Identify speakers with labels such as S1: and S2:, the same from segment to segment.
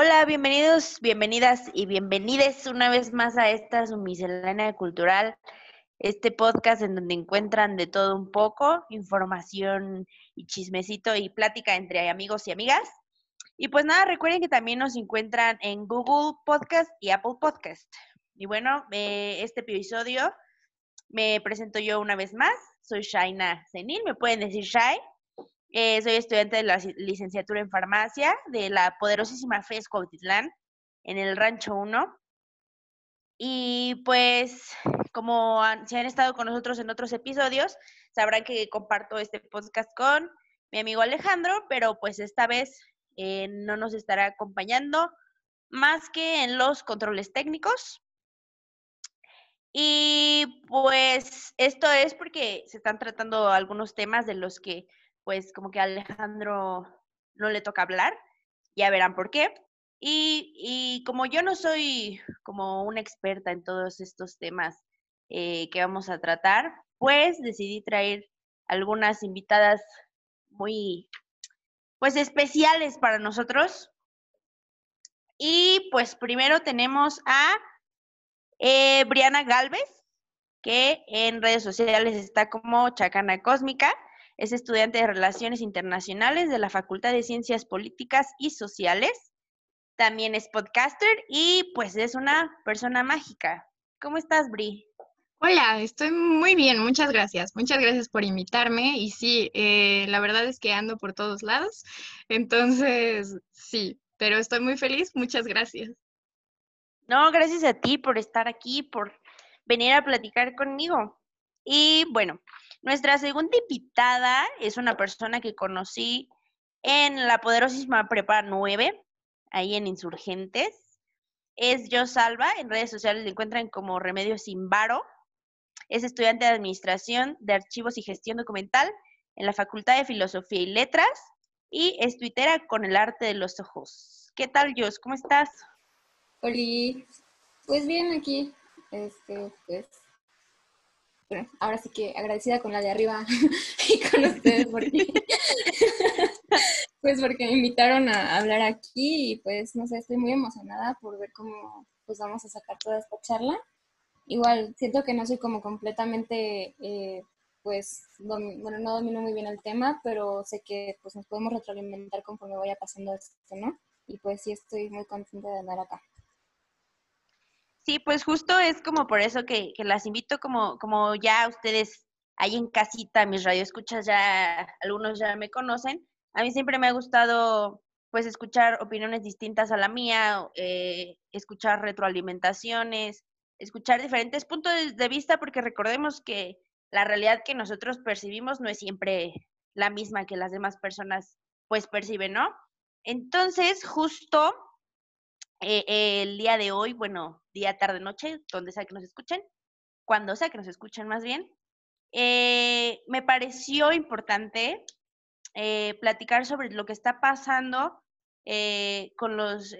S1: Hola, bienvenidos, bienvenidas y bienvenides una vez más a esta su miscelánea cultural, este podcast en donde encuentran de todo un poco, información y chismecito y plática entre amigos y amigas. Y pues nada, recuerden que también nos encuentran en Google Podcast y Apple Podcast. Y bueno, eh, este episodio me presento yo una vez más. Soy Shaina Senil, me pueden decir Shai. Eh, soy estudiante de la licenciatura en farmacia de la poderosísima FES Cuautitlán, en el Rancho 1. Y pues, como si han estado con nosotros en otros episodios, sabrán que comparto este podcast con mi amigo Alejandro, pero pues esta vez eh, no nos estará acompañando más que en los controles técnicos. Y pues esto es porque se están tratando algunos temas de los que pues como que a Alejandro no le toca hablar, ya verán por qué. Y, y como yo no soy como una experta en todos estos temas eh, que vamos a tratar, pues decidí traer algunas invitadas muy, pues especiales para nosotros. Y pues primero tenemos a eh, Briana Galvez, que en redes sociales está como Chacana Cósmica. Es estudiante de Relaciones Internacionales de la Facultad de Ciencias Políticas y Sociales. También es podcaster y pues es una persona mágica. ¿Cómo estás, Bri?
S2: Hola, estoy muy bien, muchas gracias. Muchas gracias por invitarme. Y sí, eh, la verdad es que ando por todos lados. Entonces, sí, pero estoy muy feliz. Muchas gracias.
S1: No, gracias a ti por estar aquí, por venir a platicar conmigo. Y bueno, nuestra segunda invitada es una persona que conocí en la poderosísima Prepa 9, ahí en Insurgentes. Es Yo Salva, en redes sociales le encuentran como Remedio Sin Varo. Es estudiante de Administración de Archivos y Gestión Documental en la Facultad de Filosofía y Letras y es tuitera con el arte de los ojos. ¿Qué tal, Jos? ¿Cómo estás?
S3: Hola, pues bien aquí, este, pues bueno, ahora sí que agradecida con la de arriba y con ustedes porque, pues porque me invitaron a hablar aquí y pues no sé, estoy muy emocionada por ver cómo pues vamos a sacar toda esta charla. Igual siento que no soy como completamente, eh, pues, bueno, no domino muy bien el tema, pero sé que pues nos podemos retroalimentar conforme vaya pasando esto, ¿no? Y pues sí estoy muy contenta de andar acá.
S1: Sí, pues justo es como por eso que, las invito, como, como ya ustedes ahí en casita, mis radioescuchas ya, algunos ya me conocen. A mí siempre me ha gustado pues escuchar opiniones distintas a la mía, eh, escuchar retroalimentaciones, escuchar diferentes puntos de vista, porque recordemos que la realidad que nosotros percibimos no es siempre la misma que las demás personas pues perciben, ¿no? Entonces, justo eh, el día de hoy, bueno, día, tarde, noche, donde sea que nos escuchen, cuando sea que nos escuchen más bien, eh, me pareció importante eh, platicar sobre lo que está pasando con los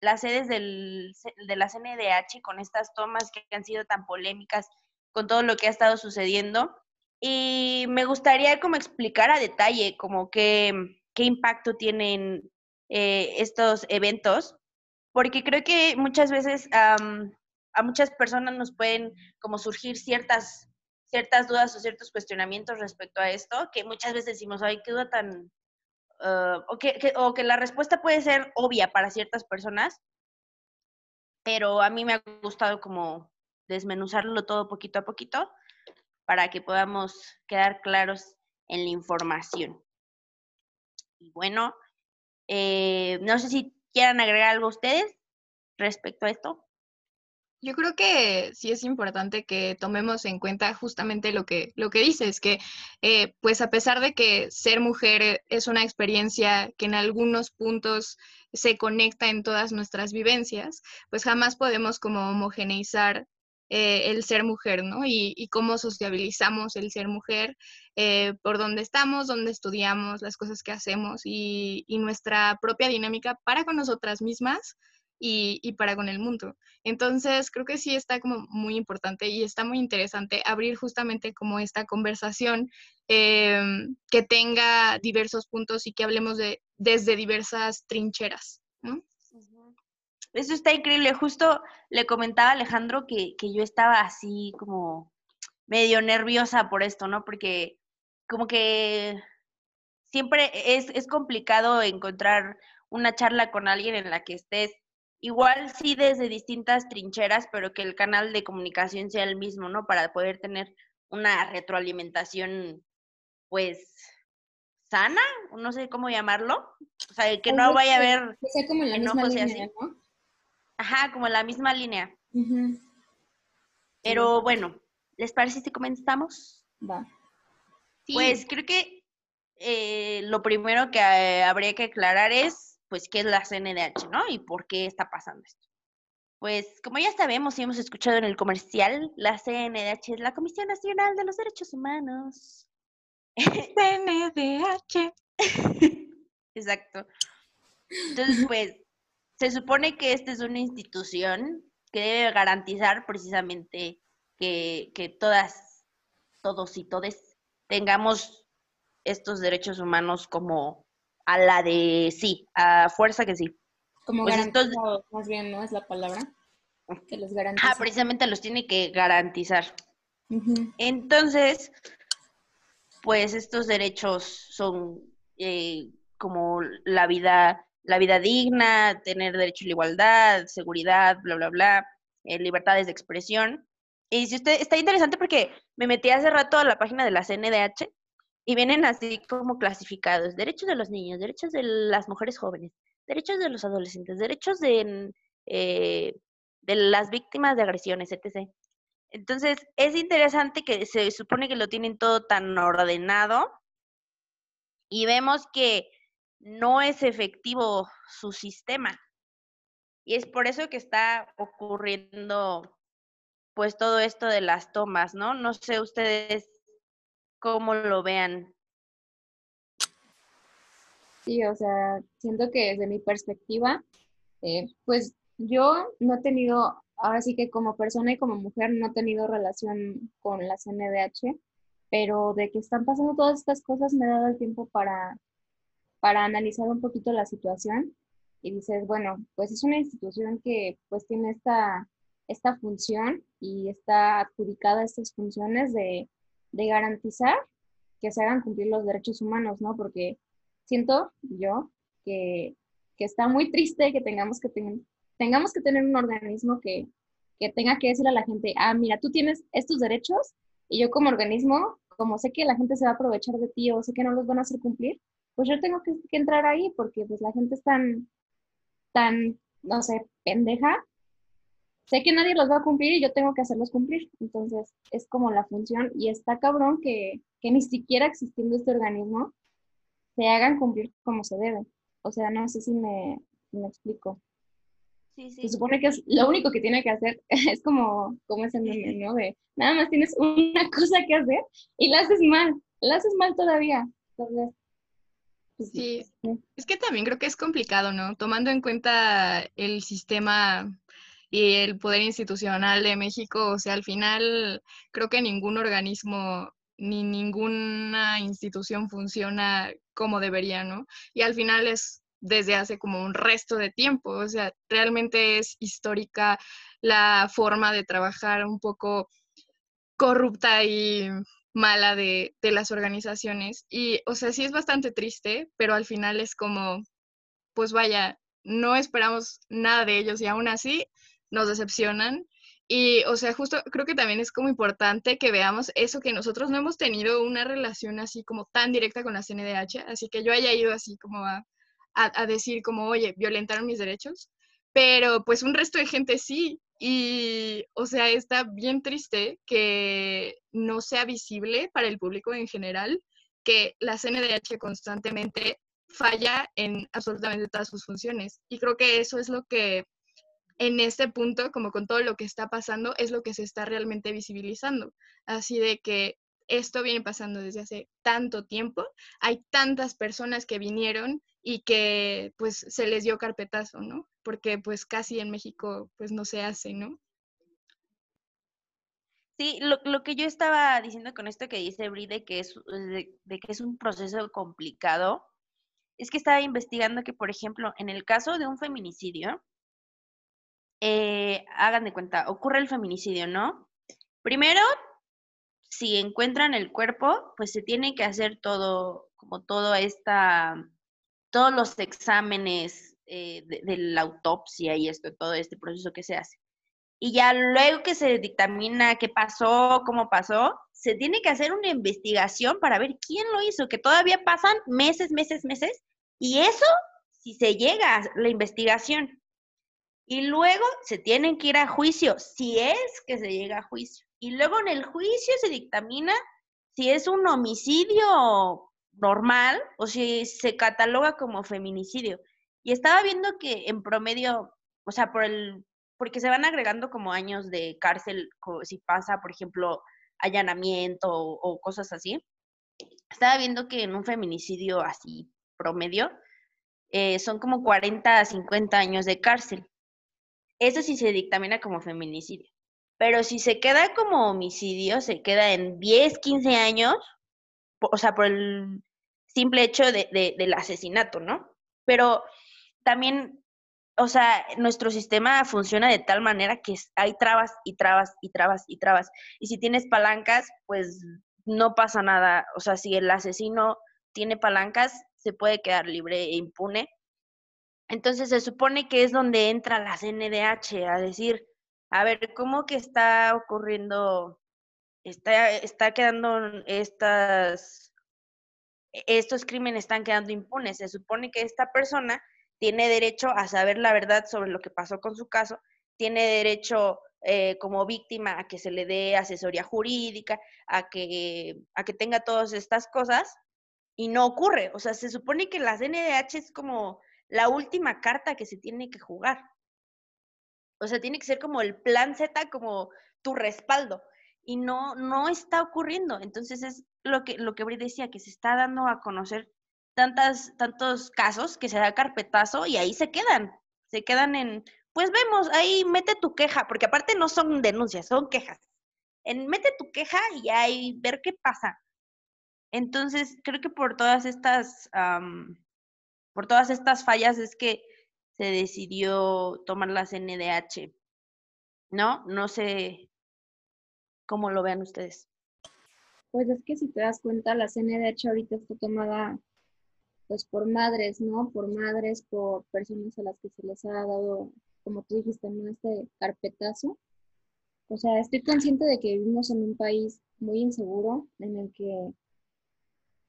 S1: las sedes del, de la CNDH, con estas tomas que han sido tan polémicas, con todo lo que ha estado sucediendo. Y me gustaría como explicar a detalle como qué impacto tienen estos eventos porque creo que muchas veces a muchas personas nos pueden como surgir ciertas, ciertas dudas o ciertos cuestionamientos respecto a esto, que muchas veces decimos, ay, qué duda tan... Ah, o, que, o que la respuesta puede ser obvia para ciertas personas, pero a mí me ha gustado como desmenuzarlo todo poquito a poquito para que podamos quedar claros en la información. Y bueno, eh, no sé si quieran agregar algo ustedes respecto a esto.
S2: Yo creo que sí es importante que tomemos en cuenta justamente lo que, lo que dices, que eh, pues a pesar de que ser mujer es una experiencia que en algunos puntos se conecta en todas nuestras vivencias, pues jamás podemos como homogeneizar eh, el ser mujer, ¿no? Y, cómo sociabilizamos el ser mujer, eh, por dónde estamos, dónde estudiamos, las cosas que hacemos y, nuestra propia dinámica para con nosotras mismas y, para con el mundo. Entonces, creo que sí está como muy importante y está muy interesante abrir justamente como esta conversación em, que tenga diversos puntos y que hablemos de desde diversas trincheras.
S1: Eso está increíble. Justo le comentaba a Alejandro que, que yo estaba así como medio nerviosa por esto, ¿no? Porque como que siempre es, es complicado encontrar una charla con alguien en la que estés igual sí desde distintas trincheras, pero que el canal de comunicación sea el mismo, ¿no? Para poder tener una retroalimentación, pues, sana, no sé cómo llamarlo. O sea, que no vaya a haber...
S3: Que sea como en la misma línea, ¿no?
S1: Ajá, como en la misma línea. Pero bueno, ¿les parece si comenzamos?
S3: Va.
S1: Pues creo que eh, lo primero que eh, habría que aclarar es, pues, qué es la CNDH, ¿no? Y por qué está pasando esto. Pues, como ya sabemos y hemos escuchado en el comercial, la CNDH es la Comisión Nacional de los Derechos Humanos.
S2: CNDH.
S1: Exacto. Entonces, pues, se supone que esta es una institución que debe garantizar precisamente que, que todas, todos y todes tengamos estos derechos humanos como a la de sí, a fuerza que sí.
S3: Como
S1: Pues
S3: garantizado, más bien, ¿no? Es la palabra. Que los garantiza.
S1: Ah, precisamente los tiene que garantizar. Entonces, pues estos derechos son eh, como la vida, la vida digna, tener derecho a la igualdad, seguridad, bla, bla, bla, eh, libertades de expresión. Y si usted está interesante porque me metí hace rato a la página de la CNDH y vienen así como clasificados, derechos de los niños, derechos de las mujeres jóvenes, derechos de los adolescentes, derechos de, eh, de las víctimas de agresiones, etc. Entonces, es interesante que se supone que lo tienen todo tan ordenado y vemos que no es efectivo su sistema. Y es por eso que está ocurriendo pues todo esto de las tomas, ¿no? No sé ustedes cómo lo vean.
S3: Sí, o sea, siento que desde mi perspectiva, eh, pues yo no he tenido, ahora sí que como persona y como mujer, no he tenido relación con la CNDH, pero de que están pasando todas estas cosas me he dado el tiempo para, para analizar un poquito la situación y dices, bueno, pues es una institución que pues tiene esta, esta función y está adjudicada a estas funciones de, de garantizar que se hagan cumplir los derechos humanos, ¿no? Porque siento yo que, que está muy triste que tengamos que, ten- tengamos que tener un organismo que, que tenga que decir a la gente, ah, mira, tú tienes estos derechos y yo como organismo, como sé que la gente se va a aprovechar de ti o sé que no los van a hacer cumplir, pues yo tengo que, que entrar ahí porque pues la gente es tan, tan, no sé, pendeja. Sé que nadie los va a cumplir y yo tengo que hacerlos cumplir. Entonces, es como la función y está cabrón que, que ni siquiera existiendo este organismo se hagan cumplir como se debe. O sea, no sé si me, explico.
S1: Sí,
S3: Se supone que es lo único que tiene que hacer, es como, como ese meme, ¿no? De nada más tienes una cosa que hacer y la haces mal, la haces mal todavía. Entonces,
S2: Sí,
S3: sí.
S2: es que también creo que es complicado, ¿no? Tomando en cuenta el sistema y el poder institucional de México, o sea, al final creo que ningún organismo ni ninguna institución funciona como debería, ¿no? Y al final es desde hace como un resto de tiempo, o sea, realmente es histórica la forma de trabajar un poco corrupta y mala de, de las organizaciones. Y, o sea, sí es bastante triste, pero al final es como, pues vaya, no esperamos nada de ellos y aún así nos decepcionan. Y, o sea, justo creo que también es como importante que veamos eso, que nosotros no hemos tenido una relación así como tan directa con la CNDH, así que yo haya ido así como a, a, a decir como, oye, violentaron mis derechos, pero pues un resto de gente sí. Y, o sea, está bien triste que no sea visible para el público en general que la CNDH constantemente falla en absolutamente todas sus funciones. Y creo que eso es lo que en este punto, como con todo lo que está pasando, es lo que se está realmente visibilizando. Así de que esto viene pasando desde hace tanto tiempo, hay tantas personas que vinieron y que pues se les dio carpetazo, ¿no? Porque pues casi en México pues no se hace, ¿no?
S1: Sí, lo, lo que yo estaba diciendo con esto que dice Bri de que es, de, que es un proceso complicado, es que estaba investigando que, por ejemplo, en el caso de un feminicidio, eh, hagan de cuenta, ocurre el feminicidio, ¿no? Primero, si encuentran el cuerpo, pues se tiene que hacer todo, como todo esta, todos los exámenes eh, de, la autopsia y esto, todo este proceso que se hace. Y ya luego que se dictamina qué pasó, cómo pasó, se tiene que hacer una investigación para ver quién lo hizo, que todavía pasan meses, meses, meses, y eso si se llega a la investigación. Y luego se tienen que ir a juicio, si es que se llega a juicio. Y luego en el juicio se dictamina si es un homicidio normal o si se cataloga como feminicidio. Y estaba viendo que en promedio, o sea, por el, porque se van agregando como años de cárcel si pasa, por ejemplo, allanamiento o, cosas así. Estaba viendo que en un feminicidio así promedio eh, son como 40 a 50 años de cárcel. Eso sí se dictamina como feminicidio. Pero si se queda como homicidio, se queda en 10, 15 años, o sea, por el simple hecho de, del asesinato, ¿no? Pero también, o sea, nuestro sistema funciona de tal manera que hay trabas y trabas y trabas y trabas. Y si tienes palancas, pues no pasa nada. O sea, si el asesino tiene palancas, se puede quedar libre e impune. Entonces se supone que es donde entra la CNDH a decir, a ver, ¿cómo que está ocurriendo, está, está quedando estas, e-, estos crímenes están quedando impunes? Se supone que esta persona tiene derecho a saber la verdad sobre lo que pasó con su caso, tiene derecho eh, como víctima a que se le dé asesoría jurídica, a que, a que tenga todas estas cosas, y no ocurre. O sea, se supone que la CNDH es como la última carta que se tiene que jugar. O sea, tiene que ser como el plan Z, como tu respaldo. Y no, no está ocurriendo. Entonces es lo que, lo que decía, que se está dando a conocer tantas, tantos casos que se da carpetazo y ahí se quedan. Se quedan en, pues vemos, ahí mete tu queja, porque aparte no son denuncias, son quejas. En mete tu queja y ahí ver qué pasa. Entonces, creo que por todas estas, por todas estas fallas es que se decidió tomar la CNDH. ¿No? No sé cómo lo vean ustedes.
S3: Pues es que si te das cuenta, la CNDH ahorita está tomada pues por madres, ¿no? Por madres, por personas a las que se les ha dado, como tú dijiste, ¿no? Este carpetazo. O sea, estoy consciente de que vivimos en un país muy inseguro, en el que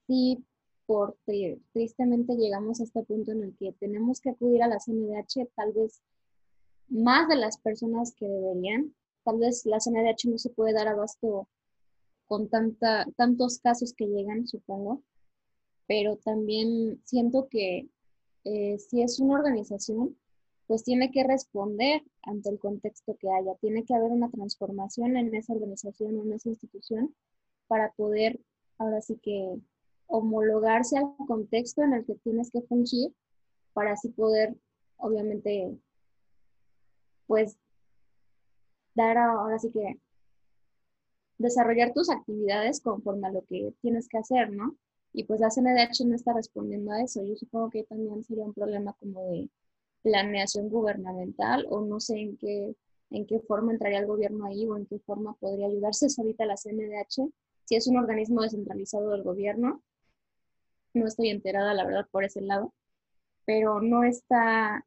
S3: sí porque tristemente llegamos a este punto en el que tenemos que acudir a la CNDH tal vez más de las personas que deberían. Tal vez la CNDH no se puede dar abasto con tanta, tantos casos que llegan, supongo, pero también siento que eh, si es una organización, pues tiene que responder ante el contexto que haya. Tiene que haber una transformación en esa organización en esa institución para poder, ahora sí que homologarse al contexto en el que tienes que fungir para así poder, obviamente, pues, dar ahora sí que desarrollar tus actividades conforme a lo que tienes que hacer, ¿no? Y pues la CNDH no está respondiendo a eso. Yo supongo que también sería un problema como de planeación gubernamental o no sé en qué, en qué forma entraría el gobierno ahí o en qué forma podría ayudarse ahorita la CNDH si es un organismo descentralizado del gobierno no estoy enterada, la verdad, por ese lado, pero no está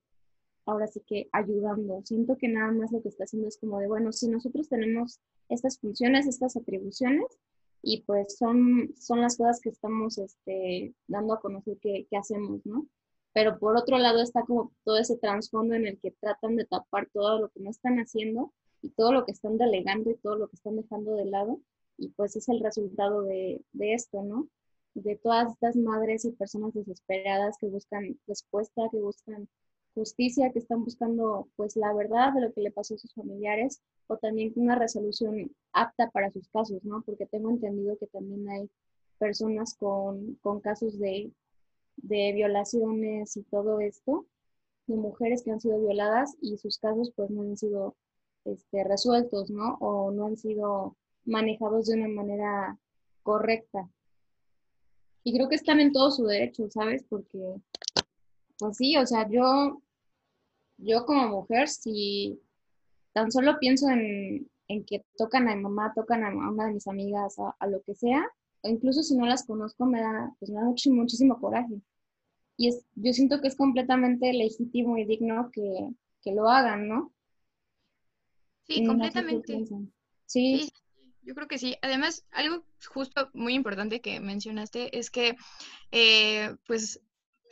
S3: ahora sí que ayudando. Siento que nada más lo que está haciendo es como de, bueno, si nosotros tenemos estas funciones, estas atribuciones, y pues son, son las cosas que estamos este, dando a conocer que, que hacemos, ¿no? Pero por otro lado está como todo ese trasfondo en el que tratan de tapar todo lo que no están haciendo y todo lo que están delegando y todo lo que están dejando de lado. Y pues es el resultado de, de esto, ¿no? de todas estas madres y personas desesperadas que buscan respuesta, que buscan justicia, que están buscando pues la verdad de lo que le pasó a sus familiares o también una resolución apta para sus casos, ¿no? Porque tengo entendido que también hay personas con, casos de, de violaciones y todo esto, de mujeres que han sido violadas y sus casos pues no han sido este, resueltos, ¿no? O no han sido manejados de una manera correcta. Y creo que están en todo su derecho, ¿sabes? Porque, pues sí, o sea, yo, yo como mujer, si, tan solo pienso en, que tocan a mi mamá, tocan a una de mis amigas, a, lo que sea, o incluso si no las conozco, me da, pues me da muchísimo, coraje. Y es, yo siento que es completamente legítimo y digno que, lo hagan, ¿no?
S2: Sí, completamente. sí. Yo creo que sí. Además, algo justo muy importante que mencionaste es que, eh, pues,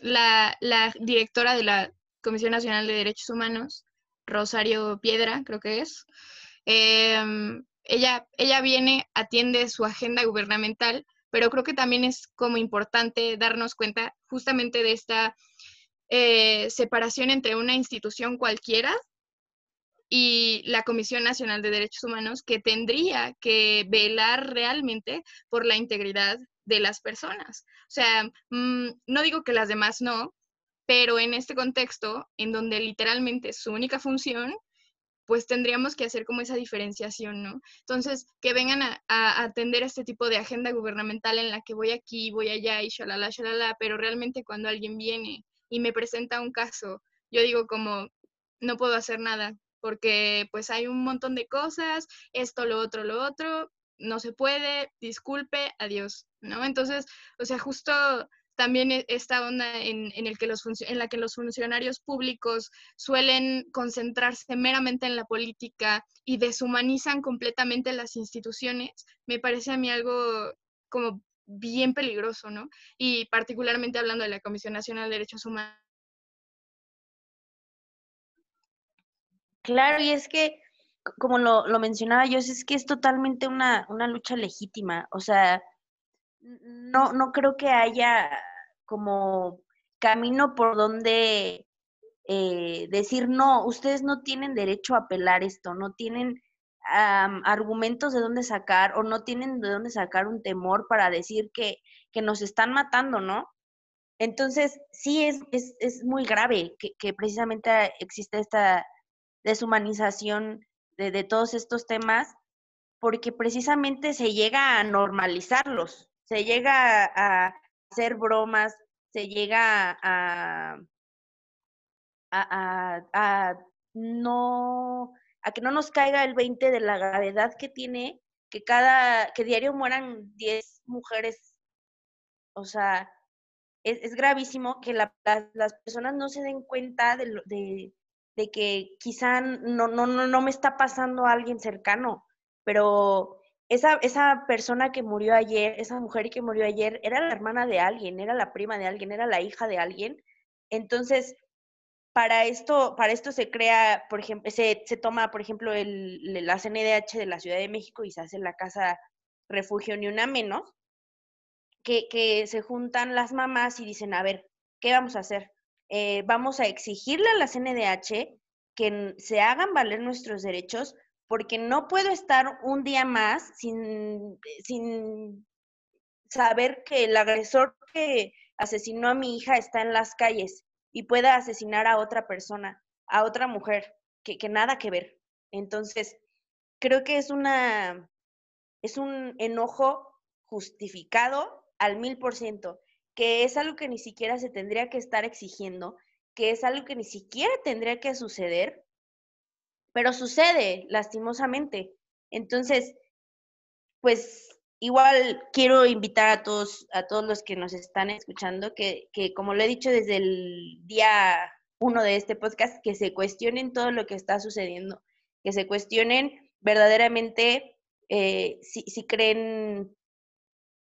S2: la, directora de la Comisión Nacional de Derechos Humanos, Rosario Piedra, creo que es, em, ella, ella viene, atiende su agenda gubernamental, pero creo que también es como importante darnos cuenta justamente de esta eh, separación entre una institución cualquiera y la Comisión Nacional de Derechos Humanos que tendría que velar realmente por la integridad de las personas. O sea, mm, no digo que las demás no, pero en este contexto, en donde literalmente su única función, pues tendríamos que hacer como esa diferenciación, ¿no? Entonces, que vengan a, atender este tipo de agenda gubernamental en la que voy aquí, voy allá y shalala, shalala, pero realmente cuando alguien viene y me presenta un caso, yo digo como, no puedo hacer nada, porque pues hay un montón de cosas, esto, lo otro, lo otro, no se puede, disculpe, adiós, ¿no? Entonces, o sea, justo también e, esta onda en, el que los en la que los funcionarios públicos suelen concentrarse meramente en la política y deshumanizan completamente las instituciones, me parece a mí algo como bien peligroso, ¿no? Y particularmente hablando de la Comisión Nacional de Derechos Humanos
S1: Claro, y es que, como lo, lo mencionaba yo, es que es totalmente una, una lucha legítima. O sea, no, no creo que haya como camino por donde eh, decir, no, ustedes no tienen derecho a apelar esto, no tienen argumentos de dónde sacar o no tienen de dónde sacar un temor para decir que, que nos están matando, ¿no? Entonces, sí es, es, es muy grave que, que precisamente existe esta deshumanización de, de todos estos temas, porque precisamente se llega a normalizarlos, se llega a hacer bromas, se llega a, a, a, no a que no nos caiga el 20 de la gravedad que tiene que cada que diario mueran 10 mujeres. O sea, es, gravísimo que la, las personas no se den cuenta de, de, de que quizá no, no, no, no me está pasando a alguien cercano, pero esa, esa persona que murió ayer, esa mujer que murió ayer, era la hermana de alguien, era la prima de alguien, era la hija de alguien. Entonces, para esto, para esto se crea, por ejemplo, se, se toma, por ejemplo, el, la CNDH de la Ciudad de México y se hace la casa refugio ni una menos, que, que se juntan las mamás y dicen, a ver, ¿qué vamos a hacer? Eh, vamos a exigirle a la CNDH que se hagan valer nuestros derechos, porque no puedo estar un día más sin, sin saber que el agresor que asesinó a mi hija está en las calles y pueda asesinar a otra persona, a otra mujer, que, que nada que ver. Entonces, creo que es una, es un enojo justificado al mil por ciento que es algo que ni siquiera se tendría que estar exigiendo, que es algo que ni siquiera tendría que suceder, pero sucede lastimosamente. Entonces, pues igual quiero invitar a todos, a todos los que nos están escuchando, que, que como lo he dicho desde el día uno de este podcast, que se cuestionen todo lo que está sucediendo, que se cuestionen verdaderamente eh, si, si creen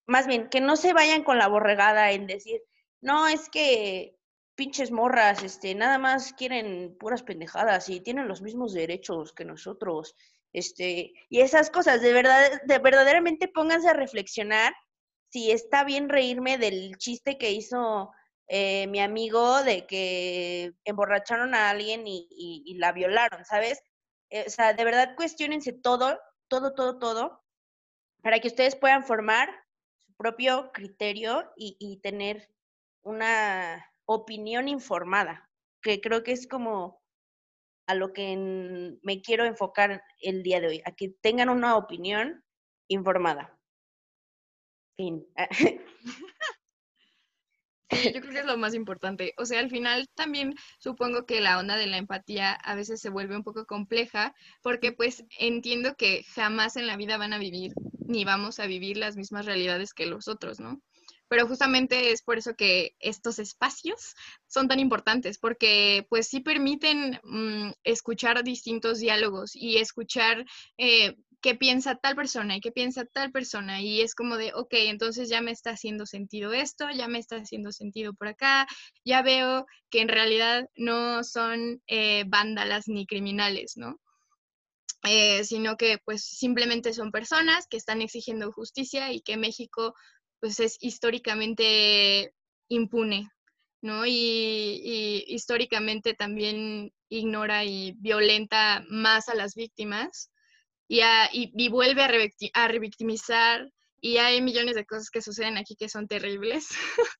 S1: más bien, que no se vayan con la borregada en decir, no, es que pinches morras, este, nada más quieren puras pendejadas y tienen los mismos derechos que nosotros, este, y esas cosas, de verdad, de verdaderamente pónganse a reflexionar si está bien reírme del chiste que hizo eh, mi amigo de que emborracharon a alguien y, la violaron, ¿sabes? Eh, o sea, de verdad cuestionense todo, todo, todo, todo, para que ustedes puedan formar propio criterio y, tener una opinión informada, que creo que es como a lo que me quiero enfocar el día de hoy, a que tengan una opinión informada. Fin.
S2: Sí, yo creo que es lo más importante. O sea, al final también supongo que la onda de la empatía a veces se vuelve un poco compleja porque pues entiendo que jamás en la vida van a vivir ni vamos a vivir las mismas realidades que los otros, ¿no? Pero justamente es por eso que estos espacios son tan importantes, porque pues sí permiten mm, escuchar distintos diálogos y escuchar eh, qué piensa tal persona y qué piensa tal persona. Y es como de, ok, entonces ya me está haciendo sentido esto, ya me está haciendo sentido por acá, ya veo que en realidad no son eh, vándalas ni criminales, ¿no? Eh, sino que pues simplemente son personas que están exigiendo justicia y que México pues es históricamente impune, ¿no? y históricamente también ignora y violenta más a las víctimas y, vuelve a, revictimizar y hay millones de cosas que suceden aquí que son terribles.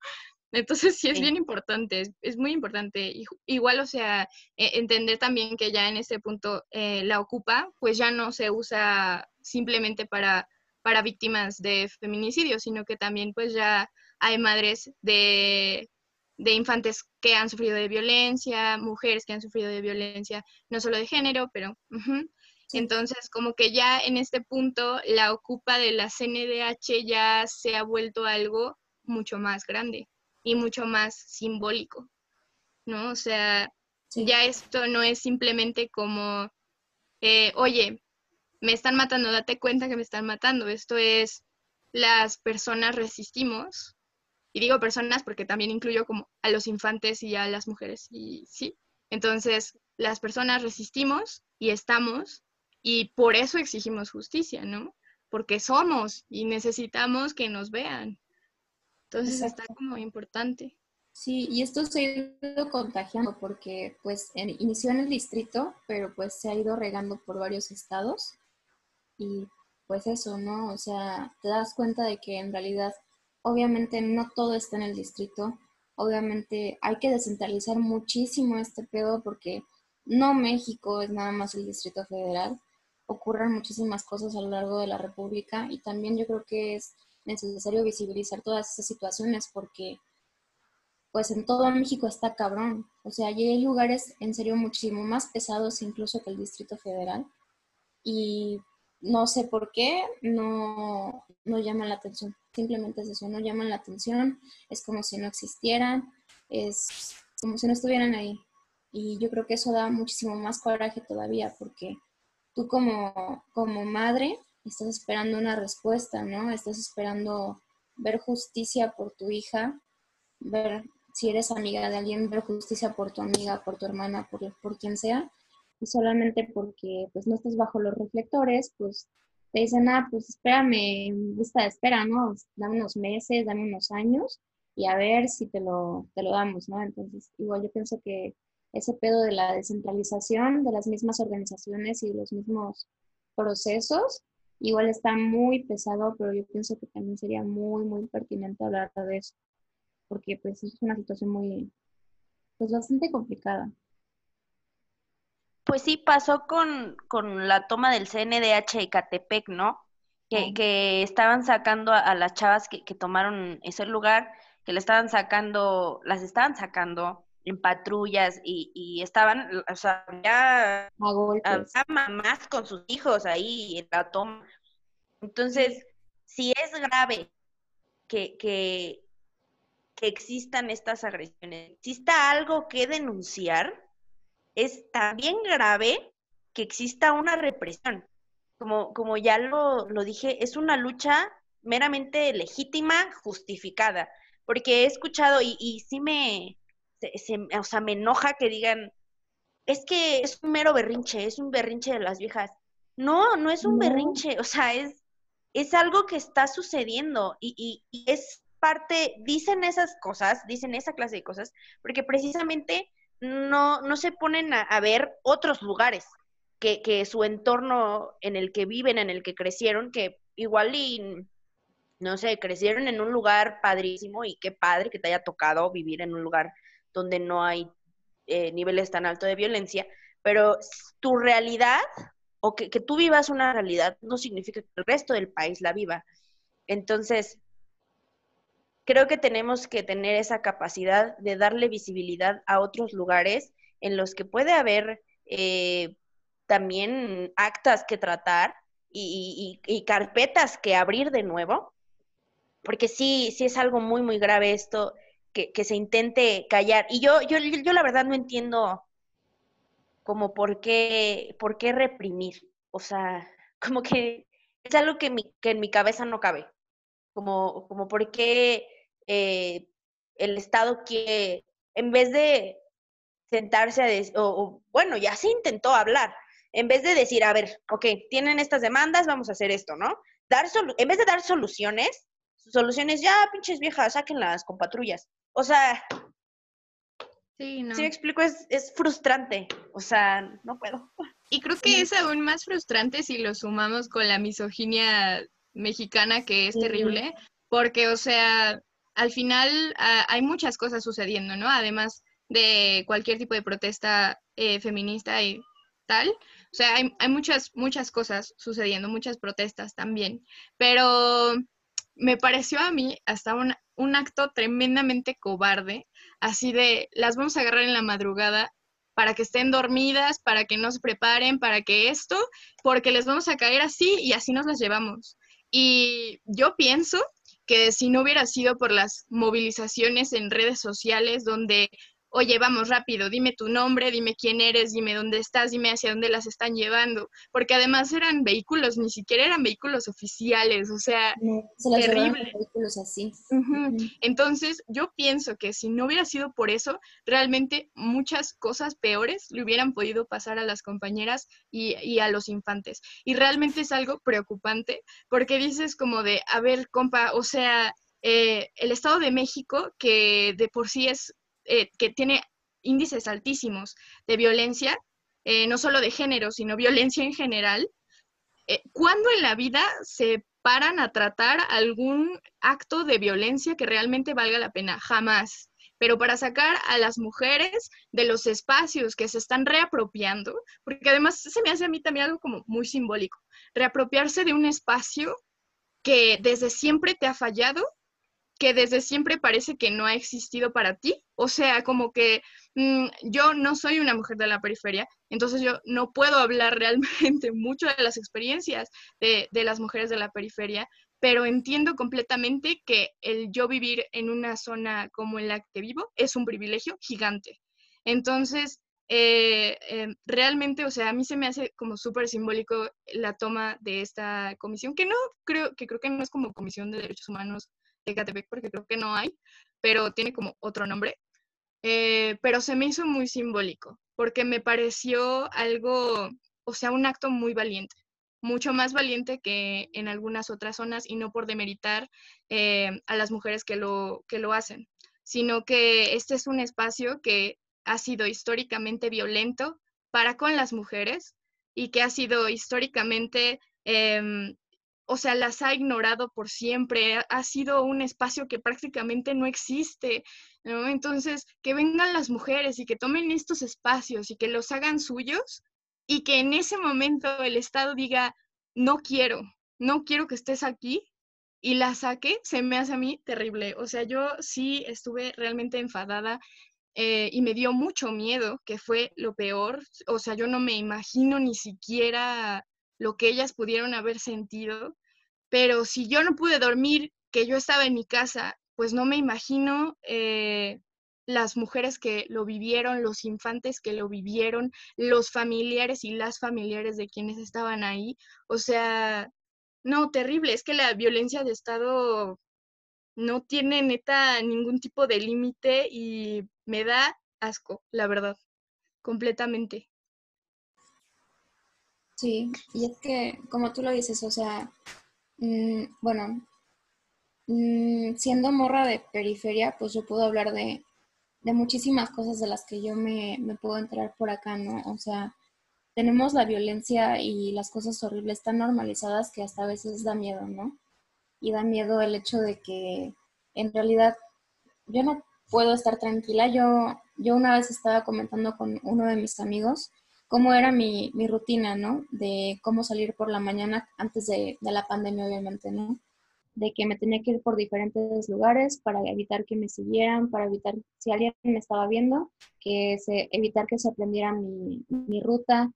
S2: Entonces sí es bien importante, es, muy importante. Igual, o sea, e, entender también que ya en este punto eh, la ocupa, pues ya no se usa simplemente para, para víctimas de feminicidio, sino que también pues ya hay madres de, de infantes que han sufrido de violencia, mujeres que han sufrido de violencia, no solo de género, pero entonces, como que ya en este punto la ocupa de la CNDH ya se ha vuelto algo mucho más grande y mucho más simbólico, ¿no? O sea, ya esto no es simplemente como, eh, oye, me están matando, date cuenta que me están matando. Esto es, las personas resistimos, y digo personas porque también incluyo como a los infantes y a las mujeres, y sí. Entonces, las personas resistimos y estamos y por eso exigimos justicia, ¿no? Porque somos y necesitamos que nos vean. Entonces está como importante.
S3: Sí, y esto se ha ido contagiando porque pues inició en el distrito, pero pues se ha ido regando por varios estados y pues eso, ¿no? O sea, te das cuenta de que en realidad obviamente no todo está en el distrito, obviamente hay que descentralizar muchísimo este pedo porque no México es nada más el Distrito Federal, ocurran muchísimas cosas a lo largo de la República y también yo creo que es necesario visibilizar todas esas situaciones porque pues en todo México está cabrón. O sea, hay lugares en serio muchísimo más pesados incluso que el Distrito Federal y no sé por qué no, no llaman la atención. Simplemente es eso, no llaman la atención, es como si no existieran, es como si no estuvieran ahí. Y yo creo que eso da muchísimo más coraje todavía porque tú como, como madre estás esperando una respuesta, ¿no? Estás esperando ver justicia por tu hija, ver si eres amiga de alguien, ver justicia por tu amiga, por tu hermana, por, por quien sea, y solamente porque pues no estás bajo los reflectores, pues te dicen, ah, pues espérame, lista de espera, ¿no? Dame unos meses, dame unos años y a ver si te lo, te lo damos, ¿no? Entonces, igual yo pienso que ese pedo de la descentralización de las mismas organizaciones y los mismos procesos. Igual está muy pesado, pero yo pienso que también sería muy, muy pertinente hablar de eso, porque pues es una situación muy, pues bastante complicada.
S1: Pues sí, pasó con, la toma del CNDH y Catepec, ¿no? Que, que estaban sacando a, las chavas que, que tomaron ese lugar, que le estaban sacando, las estaban sacando en patrullas y, estaban, o sea, ya mamás con sus hijos ahí en la toma. Entonces, si es grave que, que, que existan estas agresiones, exista algo que denunciar, es también grave que exista una represión. Como, como ya lo, lo dije, es una lucha meramente legítima, justificada, porque he escuchado y, y sí me, o sea, me enoja que digan, es que es un mero berrinche, es un berrinche de las viejas. No, no es un berrinche, o sea, es, es algo que está sucediendo y, es parte, dicen esas cosas, dicen esa clase de cosas, porque precisamente no, no se ponen a, ver otros lugares que, que, su entorno en el que viven, en el que crecieron, que igual y, no sé, crecieron en un lugar padrísimo y qué padre que te haya tocado vivir en un lugar donde no hay eh, niveles tan altos de violencia, pero tu realidad o que, tú vivas una realidad no significa que el resto del país la viva. Entonces, creo que tenemos que tener esa capacidad de darle visibilidad a otros lugares en los que puede haber eh, también actas que tratar y, carpetas que abrir de nuevo, porque sí, sí es algo muy, muy grave esto, que, se intente callar. Y yo, yo, yo la verdad no entiendo como por qué, por qué reprimir. O sea, como que es algo que, que en mi cabeza no cabe. Como, como por qué eh, el Estado quiere, en vez de sentarse a, o, bueno, ya se intentó hablar, en vez de decir, a ver, ok, tienen estas demandas, vamos a hacer esto, ¿no? Dar en vez de dar soluciones, soluciones, ya, pinches viejas, sáquenlas con patrullas. O sea, Sí, no. Si me explico, es, es frustrante. O sea, no puedo.
S2: Y creo que es aún más frustrante si lo sumamos con la misoginia mexicana, que es terrible, porque, o sea, al final ah, hay muchas cosas sucediendo, ¿no? Además de cualquier tipo de protesta eh, feminista y tal. O sea, hay, hay, muchas, muchas cosas sucediendo, muchas protestas también. Pero me pareció a mí hasta un, un acto tremendamente cobarde, así de las vamos a agarrar en la madrugada para que estén dormidas, para que no se preparen, para que esto, porque les vamos a caer así y así nos las llevamos. Y yo pienso que si no hubiera sido por las movilizaciones en redes sociales donde oye, vamos rápido, dime tu nombre, dime quién eres, dime dónde estás, dime hacia dónde las están llevando, porque además eran vehículos, ni siquiera eran vehículos oficiales, o sea, terrible.
S3: Vehículos así.
S2: Entonces, yo pienso que si no hubiera sido por eso, realmente muchas cosas peores le hubieran podido pasar a las compañeras y, y a los infantes. Y realmente es algo preocupante, porque dices como de, a ver, compa, o sea, eh, el Estado de México, que de por sí es eh, que tiene índices altísimos de violencia, eh, no solo de género, sino violencia en general, eh, ¿cuándo en la vida se paran a tratar algún acto de violencia que realmente valga la pena? Jamás. Pero para sacar a las mujeres de los espacios que se están reapropiando, porque además se me hace a mí también algo como muy simbólico, reapropiarse de un espacio que desde siempre te ha fallado que desde siempre parece que no ha existido para ti. O sea, como que mm, yo no soy una mujer de la periferia, entonces yo no puedo hablar realmente mucho de las experiencias de, de las mujeres de la periferia, pero entiendo completamente que el yo vivir en una zona como en la que vivo es un privilegio gigante. Entonces, eh, eh, realmente, o sea, a mí se me hace como súper simbólico la toma de esta comisión, que no creo, que creo que no es como comisión de derechos humanos Ecatepec porque creo que no hay, pero tiene como otro nombre. Eh, pero se me hizo muy simbólico porque me pareció algo, o sea, un acto muy valiente, mucho más valiente que en algunas otras zonas y no por demeritar eh, a las mujeres que lo, que lo hacen, sino que este es un espacio que ha sido históricamente violento para con las mujeres y que ha sido históricamente em, o sea, las ha ignorado por siempre, ha sido un espacio que prácticamente no existe. Entonces, que vengan las mujeres y que tomen estos espacios y que los hagan suyos y que en ese momento el Estado diga, no quiero, no quiero que estés aquí y la saque, se me hace a mí terrible. O sea, yo sí estuve realmente enfadada eh, y me dio mucho miedo, que fue lo peor. O sea, yo no me imagino ni siquiera lo que ellas pudieron haber sentido, pero si yo no pude dormir, que yo estaba en mi casa, pues no me imagino eh, las mujeres que lo vivieron, los infantes que lo vivieron, los familiares y las familiares de quienes estaban ahí. O sea, no, terrible, es que la violencia de Estado no tiene neta ningún tipo de límite y me da asco, la verdad, completamente.
S3: Sí, y es que, como tú lo dices, o sea, mm, bueno, mm, siendo morra de periferia, pues yo puedo hablar de, de muchísimas cosas de las que yo me, me, puedo enterar por acá, ¿no? O sea, tenemos la violencia y las cosas horribles tan normalizadas que hasta a veces da miedo, ¿no? Y da miedo el hecho de que en realidad yo no puedo estar tranquila. Yo, yo una vez estaba comentando con uno de mis amigos cómo era mi, mi, rutina, ¿no? De cómo salir por la mañana antes de, de, la pandemia, obviamente, ¿no? de que me tenía que ir por diferentes lugares para evitar que me siguieran, para evitar, si alguien me estaba viendo, que se, evitar que se aprendiera mi, mi ruta,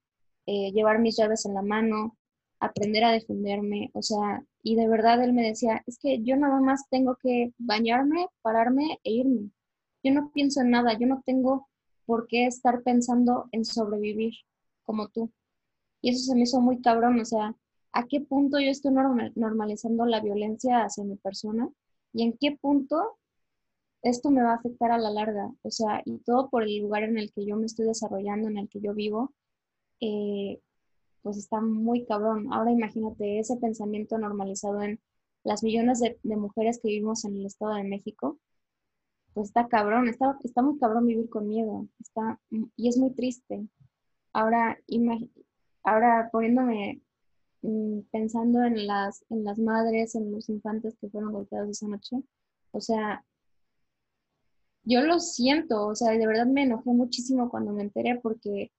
S3: eh, llevar mis llaves en la mano, aprender a defenderme, o sea, y de verdad él me decía, es que yo nada más tengo que bañarme, pararme e irme. Yo no pienso en nada, yo no tengo por qué estar pensando en sobrevivir como tú. Y eso se me hizo muy cabrón, o sea, ¿a qué punto yo estoy normalizando la violencia hacia mi persona? ¿Y en qué punto esto me va a afectar a la larga? O sea, y todo por el lugar en el que yo me estoy desarrollando, en el que yo vivo, eh, pues está muy cabrón. Ahora imagínate ese pensamiento normalizado en las millones de, mujeres que vivimos en el Estado de México, pues está cabrón, está, está muy cabrón vivir con miedo, está, y es muy triste. Ahora, ahora poniéndome, mm, pensando en las, en las madres, en los infantes que fueron golpeados esa noche, o sea, yo lo siento, o sea, de verdad me enojé muchísimo cuando me enteré porque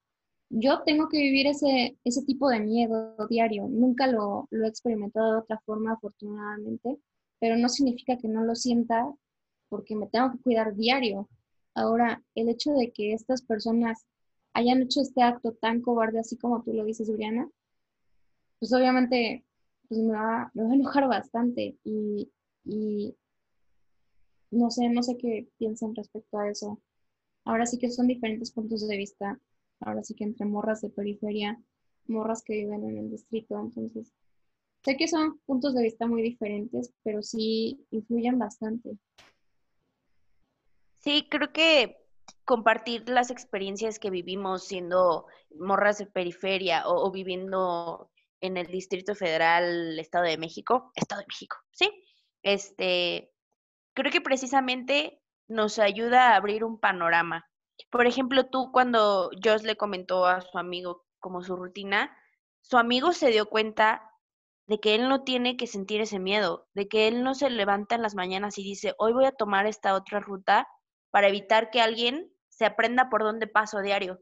S3: yo tengo que vivir ese, ese tipo de miedo diario. Nunca lo, lo he experimentado de otra forma, afortunadamente, pero no significa que no lo sienta porque me tengo que cuidar diario. Ahora, el hecho de que estas personas hayan hecho este acto tan cobarde, así como tú lo dices, Juliana, pues obviamente pues me, va, me va a enojar bastante y, y no sé, no sé qué piensan respecto a eso. Ahora sí que son diferentes puntos de vista. Ahora sí que entre morras de periferia, morras que viven en el distrito. Entonces, sé que son puntos de vista muy diferentes, pero sí influyen bastante.
S1: Sí, creo que compartir las experiencias que vivimos siendo morras de periferia o, viviendo en el Distrito Federal, Estado de México, Estado de México, ¿sí? Este, creo que precisamente nos ayuda a abrir un panorama. Por ejemplo, tú cuando Joss le comentó a su amigo como su rutina, su amigo se dio cuenta de que él no tiene que sentir ese miedo, de que él no se levanta en las mañanas y dice, hoy voy a tomar esta otra ruta para evitar que alguien se aprenda por dónde paso diario.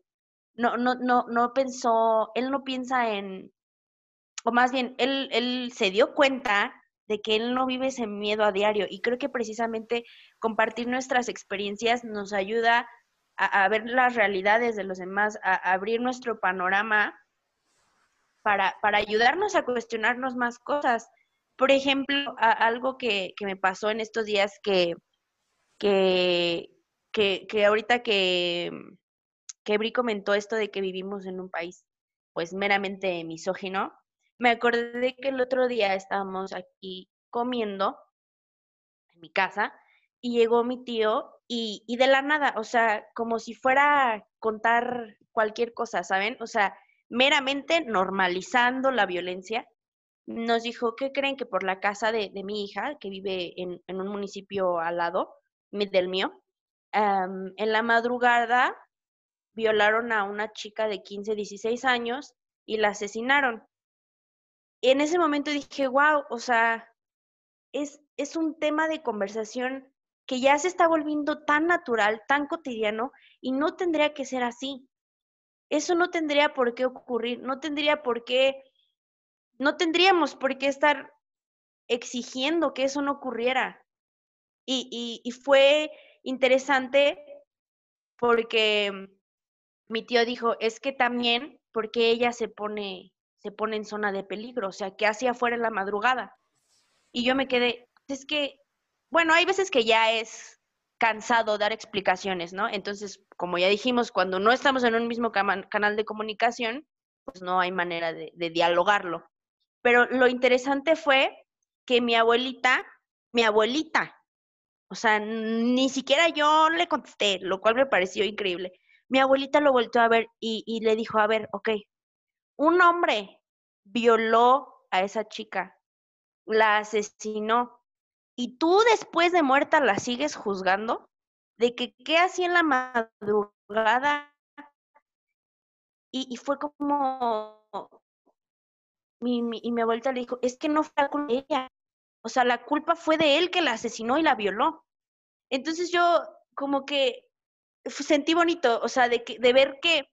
S1: No, no, no, no pensó, él no piensa en, o más bien, él, él se dio cuenta de que él no vive ese miedo a diario y creo que precisamente compartir nuestras experiencias nos ayuda a, ver las realidades de los demás, a, abrir nuestro panorama para, para, ayudarnos a cuestionarnos más cosas. Por ejemplo, algo que, que, me pasó en estos días que, que, que, que ahorita que, que Bri comentó esto de que vivimos en un país pues meramente misógino, me acordé que el otro día estábamos aquí comiendo en mi casa y llegó mi tío y, y de la nada, o sea, como si fuera a contar cualquier cosa, ¿saben? O sea, meramente normalizando la violencia, nos dijo, ¿qué creen que por la casa de, de mi hija, que vive en, en, un municipio al lado del mío, en la madrugada violaron a una chica de 15, 16 años y la asesinaron. En ese momento dije, wow, o sea, es, es un tema de conversación que ya se está volviendo tan natural, tan cotidiano, y no tendría que ser así. Eso no tendría por qué ocurrir, no tendría por qué, no tendríamos por qué estar exigiendo que eso no ocurriera. Y, y, y fue interesante porque mi tío dijo, es que también porque ella se pone, se pone en zona de peligro, o sea, que hacía afuera en la madrugada. Y yo me quedé, es que, bueno, hay veces que ya es cansado dar explicaciones, ¿no? Entonces, como ya dijimos, cuando no estamos en un mismo canal de comunicación, pues no hay manera de, de dialogarlo. Pero lo interesante fue que mi abuelita, mi abuelita, o sea, ni siquiera yo le contesté, lo cual me pareció increíble. Mi abuelita lo volvió a ver y, le dijo, a ver, ok, un hombre violó a esa chica, la asesinó, y tú después de muerta la sigues juzgando, de que qué hacía en la madrugada. Y, fue como, mi, y mi abuelita le dijo, es que no fue con ella, o sea, la culpa fue de él que la asesinó y la violó. Entonces yo como que sentí bonito, o sea, de, que, de ver que,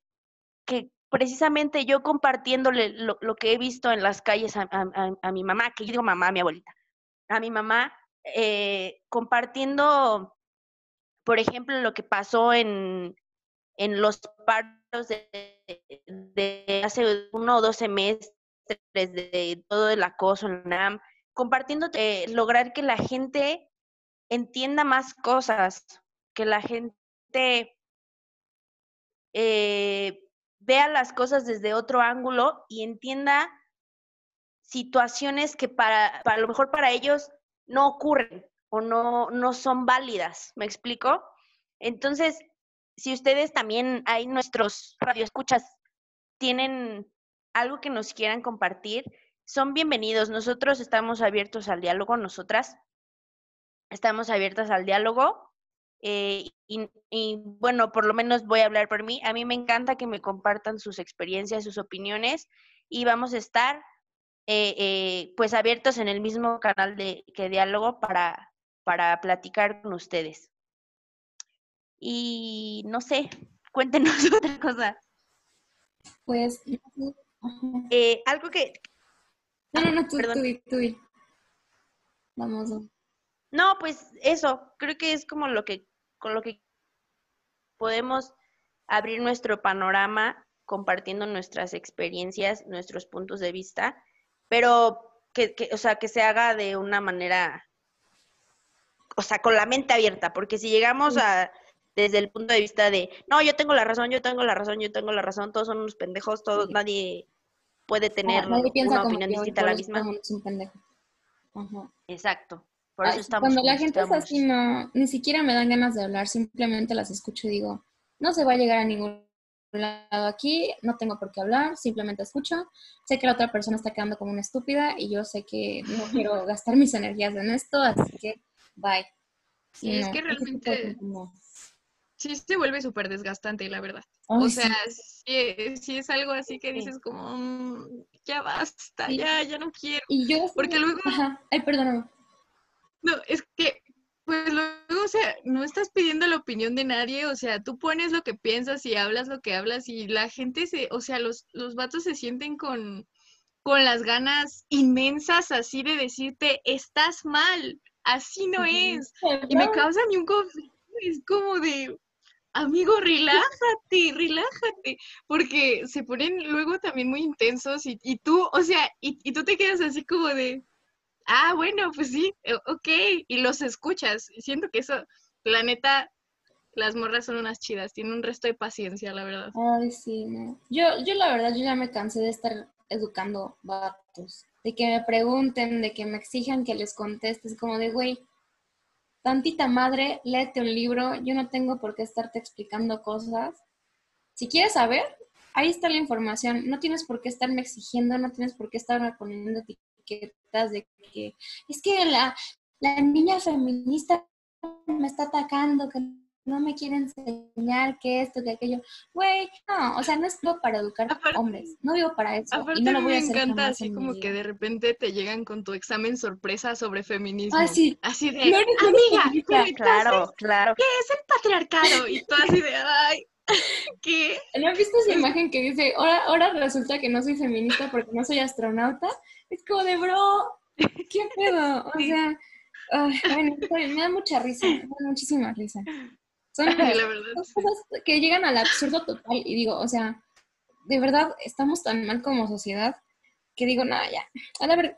S1: que precisamente yo compartiéndole lo, que he visto en las calles a, mi mamá, que yo digo mamá, a mi abuelita, a mi mamá eh, compartiendo, por ejemplo, lo que pasó en, en los paros de, hace uno o dos semestres de todo el acoso en NAM, compartiendo, eh, lograr que la gente entienda más cosas, que la gente eh, vea las cosas desde otro ángulo y entienda situaciones que para, para lo mejor para ellos no ocurren o no, no son válidas. ¿Me explico? Entonces, si ustedes también hay nuestros radioescuchas tienen algo que nos quieran compartir, son bienvenidos. Nosotros estamos abiertos al diálogo, nosotras estamos abiertas al diálogo. Eh, y, bueno, por lo menos voy a hablar por mí. A mí me encanta que me compartan sus experiencias, sus opiniones y vamos a estar eh, eh, pues abiertos en el mismo canal de que diálogo para, para platicar con ustedes. Y no sé, cuéntenos otra cosa.
S3: Pues
S1: algo que...
S3: No, no, no, tú, tú, Vamos.
S1: No, pues eso, creo que es como lo que con lo que podemos abrir nuestro panorama compartiendo nuestras experiencias, nuestros puntos de vista, pero que, o sea, que se haga de una manera, o sea, con la mente abierta, porque si llegamos a desde el punto de vista de, no, yo tengo la razón, yo tengo la razón, yo tengo la razón, todos son unos pendejos, todos, nadie puede tener una opinión distinta a la misma. Exacto
S3: cuando la gente es así, no, ni siquiera me dan ganas de hablar, simplemente las escucho y digo, no se va a llegar a ningún lado aquí, no tengo por qué hablar, simplemente escucho. Sé que la otra persona está quedando como una estúpida y yo sé que no quiero gastar mis energías en esto, así que bye.
S2: Sí, es que realmente sí se vuelve súper desgastante, la verdad. o sea, sí. es algo así que dices como, mm, ya basta, ya, ya no quiero.
S3: Y yo,
S2: porque luego...
S3: Ay, perdóname.
S2: No, es que, pues luego, o sea, no estás pidiendo la opinión de nadie, o sea, tú pones lo que piensas y hablas lo que hablas y la gente se, o sea, los, los vatos se sienten con, con las ganas inmensas así de decirte, estás mal, así no es. Y me causa ni un conflicto, es como de, amigo, relájate, relájate, porque se ponen luego también muy intensos y, y tú, o sea, y, y, tú te quedas así como de, ah, bueno, pues sí, eh, ok, y los escuchas. Siento que eso, la neta, las morras son unas chidas, tienen un resto de paciencia, la verdad.
S3: Ay, sí, no. Yo, yo la verdad, yo ya me cansé de estar educando vatos, de que me pregunten, de que me exijan que les contestes, como de, güey, tantita madre, léete un libro, yo no tengo por qué estarte explicando cosas. Si quieres saber, ahí está la información, no tienes por qué estarme exigiendo, no tienes por qué estarme poniendo de que es que la, la niña feminista me está atacando, que no me quiere enseñar que esto, que aquello. Güey, no, o sea, no es para educar a hombres, no vivo para eso.
S2: Aparte
S3: y no
S2: lo voy a hacer me encanta así como que de repente te llegan con tu examen sorpresa sobre feminismo.
S3: Ah, sí.
S2: Así de, amiga,
S1: claro, claro.
S2: ¿qué es el patriarcado? Y tú así de, ay, ¿qué?
S3: ¿No has visto esa imagen que dice, ahora, ahora resulta que no soy feminista porque no soy astronauta? Es como de, bro, ¿qué pedo? O sea, bueno, me da mucha risa, me da muchísima risa. Son, cosas que llegan al absurdo total y digo, o sea, de verdad estamos tan mal como sociedad que digo, nada, ya, a ver.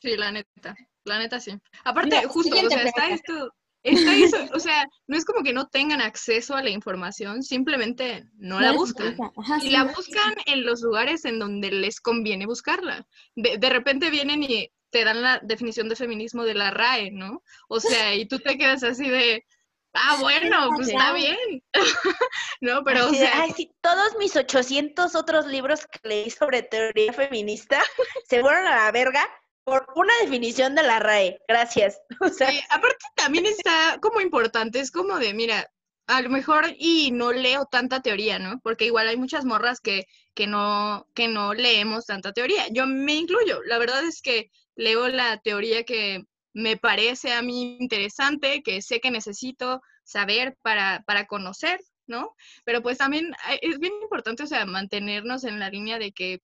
S2: Sí, la neta, la neta sí. Aparte, justo, o sea, está esto, Está eso, o sea, no es como que no tengan acceso a la información, simplemente no, la buscan. y la buscan en los lugares en donde les conviene buscarla. De, de, repente vienen y te dan la definición de feminismo de la RAE, ¿no? O sea, y tú te quedas así de, ah, bueno, pues está bien. no, pero, o sea...
S1: Ay, sí, todos mis 800 otros libros que leí sobre teoría feminista se fueron a la verga por una definición de la RAE. Gracias.
S2: O sea, aparte también está como importante, es como de, mira, a lo mejor y no leo tanta teoría, ¿no? Porque igual hay muchas morras que, que, no, que no leemos tanta teoría. Yo me incluyo. La verdad es que leo la teoría que me parece a mí interesante, que sé que necesito saber para, para conocer, ¿no? Pero pues también es bien importante, o sea, mantenernos en la línea de que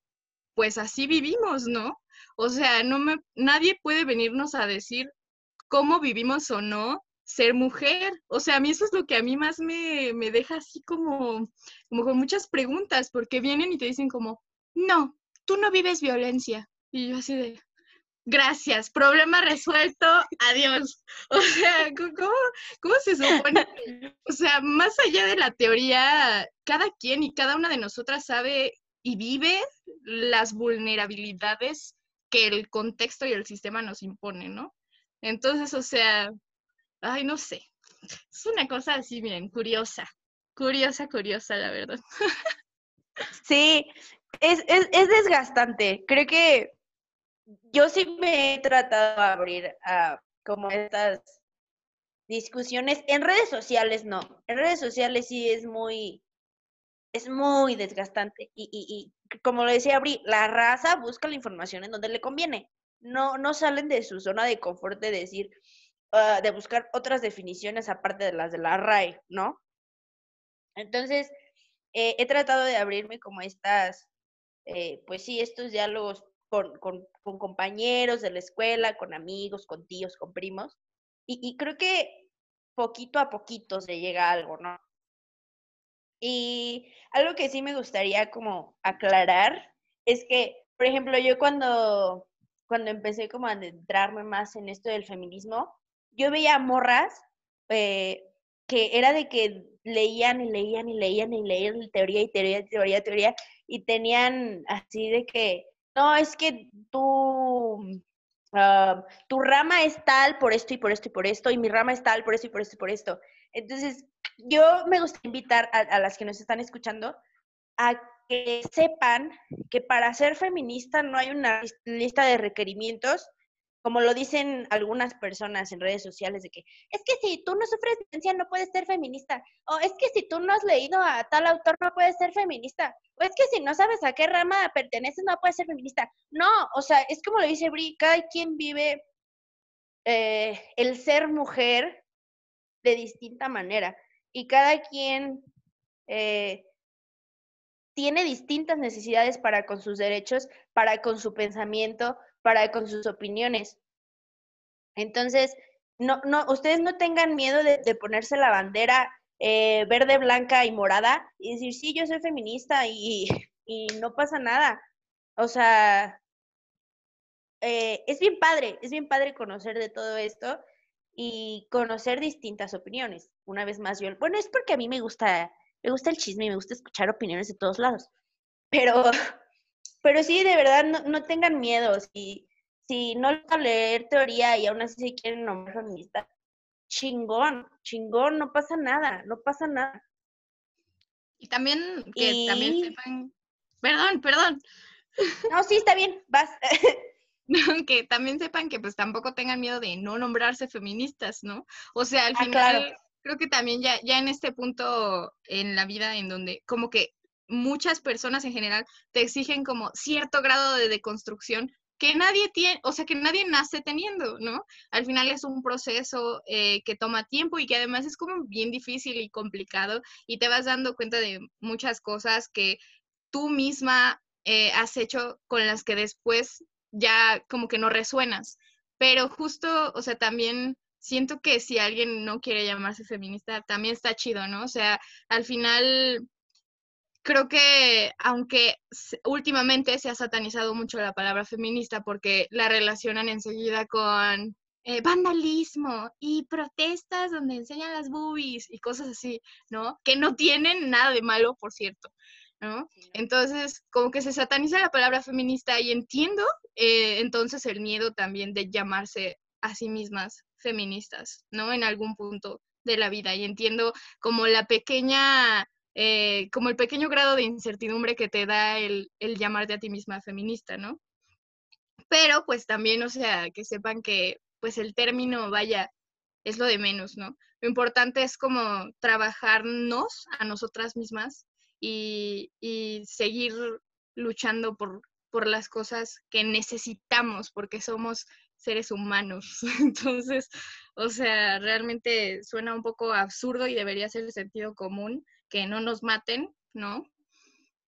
S2: pues así vivimos, ¿no? O sea, no me, nadie puede venirnos a decir cómo vivimos o no ser mujer. O sea, a mí eso es lo que a mí más me, me deja así como, como con muchas preguntas, porque vienen y te dicen como, no, tú no vives violencia. Y yo así de, gracias, problema resuelto, adiós. O sea, ¿cómo, ¿cómo, se supone? O sea, más allá de la teoría, cada quien y cada una de nosotras sabe y vive las vulnerabilidades que el contexto y el sistema nos imponen, ¿no? Entonces, o sea, ay, no sé, es una cosa así bien curiosa, curiosa, curiosa, la verdad.
S1: Sí, es, es, es desgastante. Creo que yo sí me he tratado de abrir a como estas discusiones. En redes sociales no. En redes sociales sí es muy, es muy desgastante. Y, y, y como lo decía Abri, la raza busca la información en donde le conviene. No, no salen de su zona de confort de decir, uh, de buscar otras definiciones aparte de las de la RAE, ¿no? Entonces, eh, he tratado de abrirme como estas, eh, pues sí, estos diálogos con, con, con, compañeros de la escuela, con amigos, con tíos, con primos. Y, y, creo que poquito a poquito se llega a algo, ¿no? Y algo que sí me gustaría como aclarar es que, por ejemplo, yo cuando, cuando empecé como a adentrarme más en esto del feminismo, yo veía morras eh, que era de que leían y leían y leían y leían teoría y teoría, teoría, teoría, y tenían así de que no, es que tú, uh, tu rama es tal por esto y por esto y por esto, y mi rama es tal por esto y por esto y por esto. Entonces, yo me gustaría invitar a, a las que nos están escuchando a que sepan que para ser feminista no hay una lista de requerimientos como lo dicen algunas personas en redes sociales, de que es que si tú no sufres violencia no puedes ser feminista, o es que si tú no has leído a tal autor no puedes ser feminista, o es que si no sabes a qué rama perteneces no puedes ser feminista. No, o sea, es como lo dice Bri, cada quien vive eh, el ser mujer de distinta manera y cada quien eh, tiene distintas necesidades para con sus derechos, para con su pensamiento, para con sus opiniones. Entonces, no, no, ustedes no tengan miedo de, de ponerse la bandera eh, verde, blanca y morada y decir, sí, yo soy feminista y, y no pasa nada. O sea, eh, es bien padre, es bien padre conocer de todo esto y conocer distintas opiniones. Una vez más, yo, bueno, es porque a mí me gusta, me gusta el chisme y me gusta escuchar opiniones de todos lados. Pero pero sí, de verdad, no, no tengan miedo. Si, si no leer teoría y aún así quieren nombrar feminista, chingón, chingón, no pasa nada, no pasa nada.
S2: Y también que y... también sepan, perdón, perdón.
S1: No, sí, está bien, vas.
S2: que también sepan que pues tampoco tengan miedo de no nombrarse feministas, ¿no? O sea, al
S1: ah,
S2: final
S1: claro.
S2: creo que también ya, ya en este punto en la vida en donde como que muchas personas en general te exigen como cierto grado de deconstrucción que nadie tiene, o sea, que nadie nace teniendo, ¿no? Al final es un proceso eh, que toma tiempo y que además es como bien difícil y complicado y te vas dando cuenta de muchas cosas que tú misma eh, has hecho con las que después ya como que no resuenas. Pero justo, o sea, también siento que si alguien no quiere llamarse feminista, también está chido, ¿no? O sea, al final creo que aunque últimamente se ha satanizado mucho la palabra feminista porque la relacionan enseguida con eh, vandalismo y protestas donde enseñan las boobies y cosas así, ¿no? Que no tienen nada de malo, por cierto, ¿no? Entonces, como que se sataniza la palabra feminista y entiendo eh, entonces el miedo también de llamarse a sí mismas feministas, ¿no? En algún punto de la vida y entiendo como la pequeña eh, como el pequeño grado de incertidumbre que te da el, el, llamarte a ti misma feminista, ¿no? Pero pues también, o sea, que sepan que pues el término, vaya, es lo de menos, ¿no? Lo importante es como trabajarnos a nosotras mismas y, seguir luchando por, por las cosas que necesitamos, porque somos seres humanos. Entonces, o sea, realmente suena un poco absurdo y debería ser sentido común que no nos maten, ¿no?